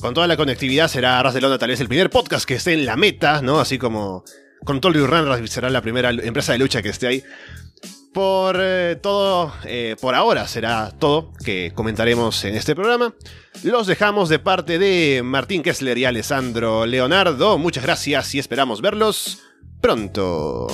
Con toda la conectividad será Arras de Lona tal vez el primer podcast que esté en la meta, ¿no? Así como Control y Run será la primera empresa de lucha que esté ahí. Por eh, todo, eh, por ahora será todo que comentaremos en este programa. Los dejamos de parte de Martín Kessler y Alessandro Leonardo. Muchas gracias y esperamos verlos pronto.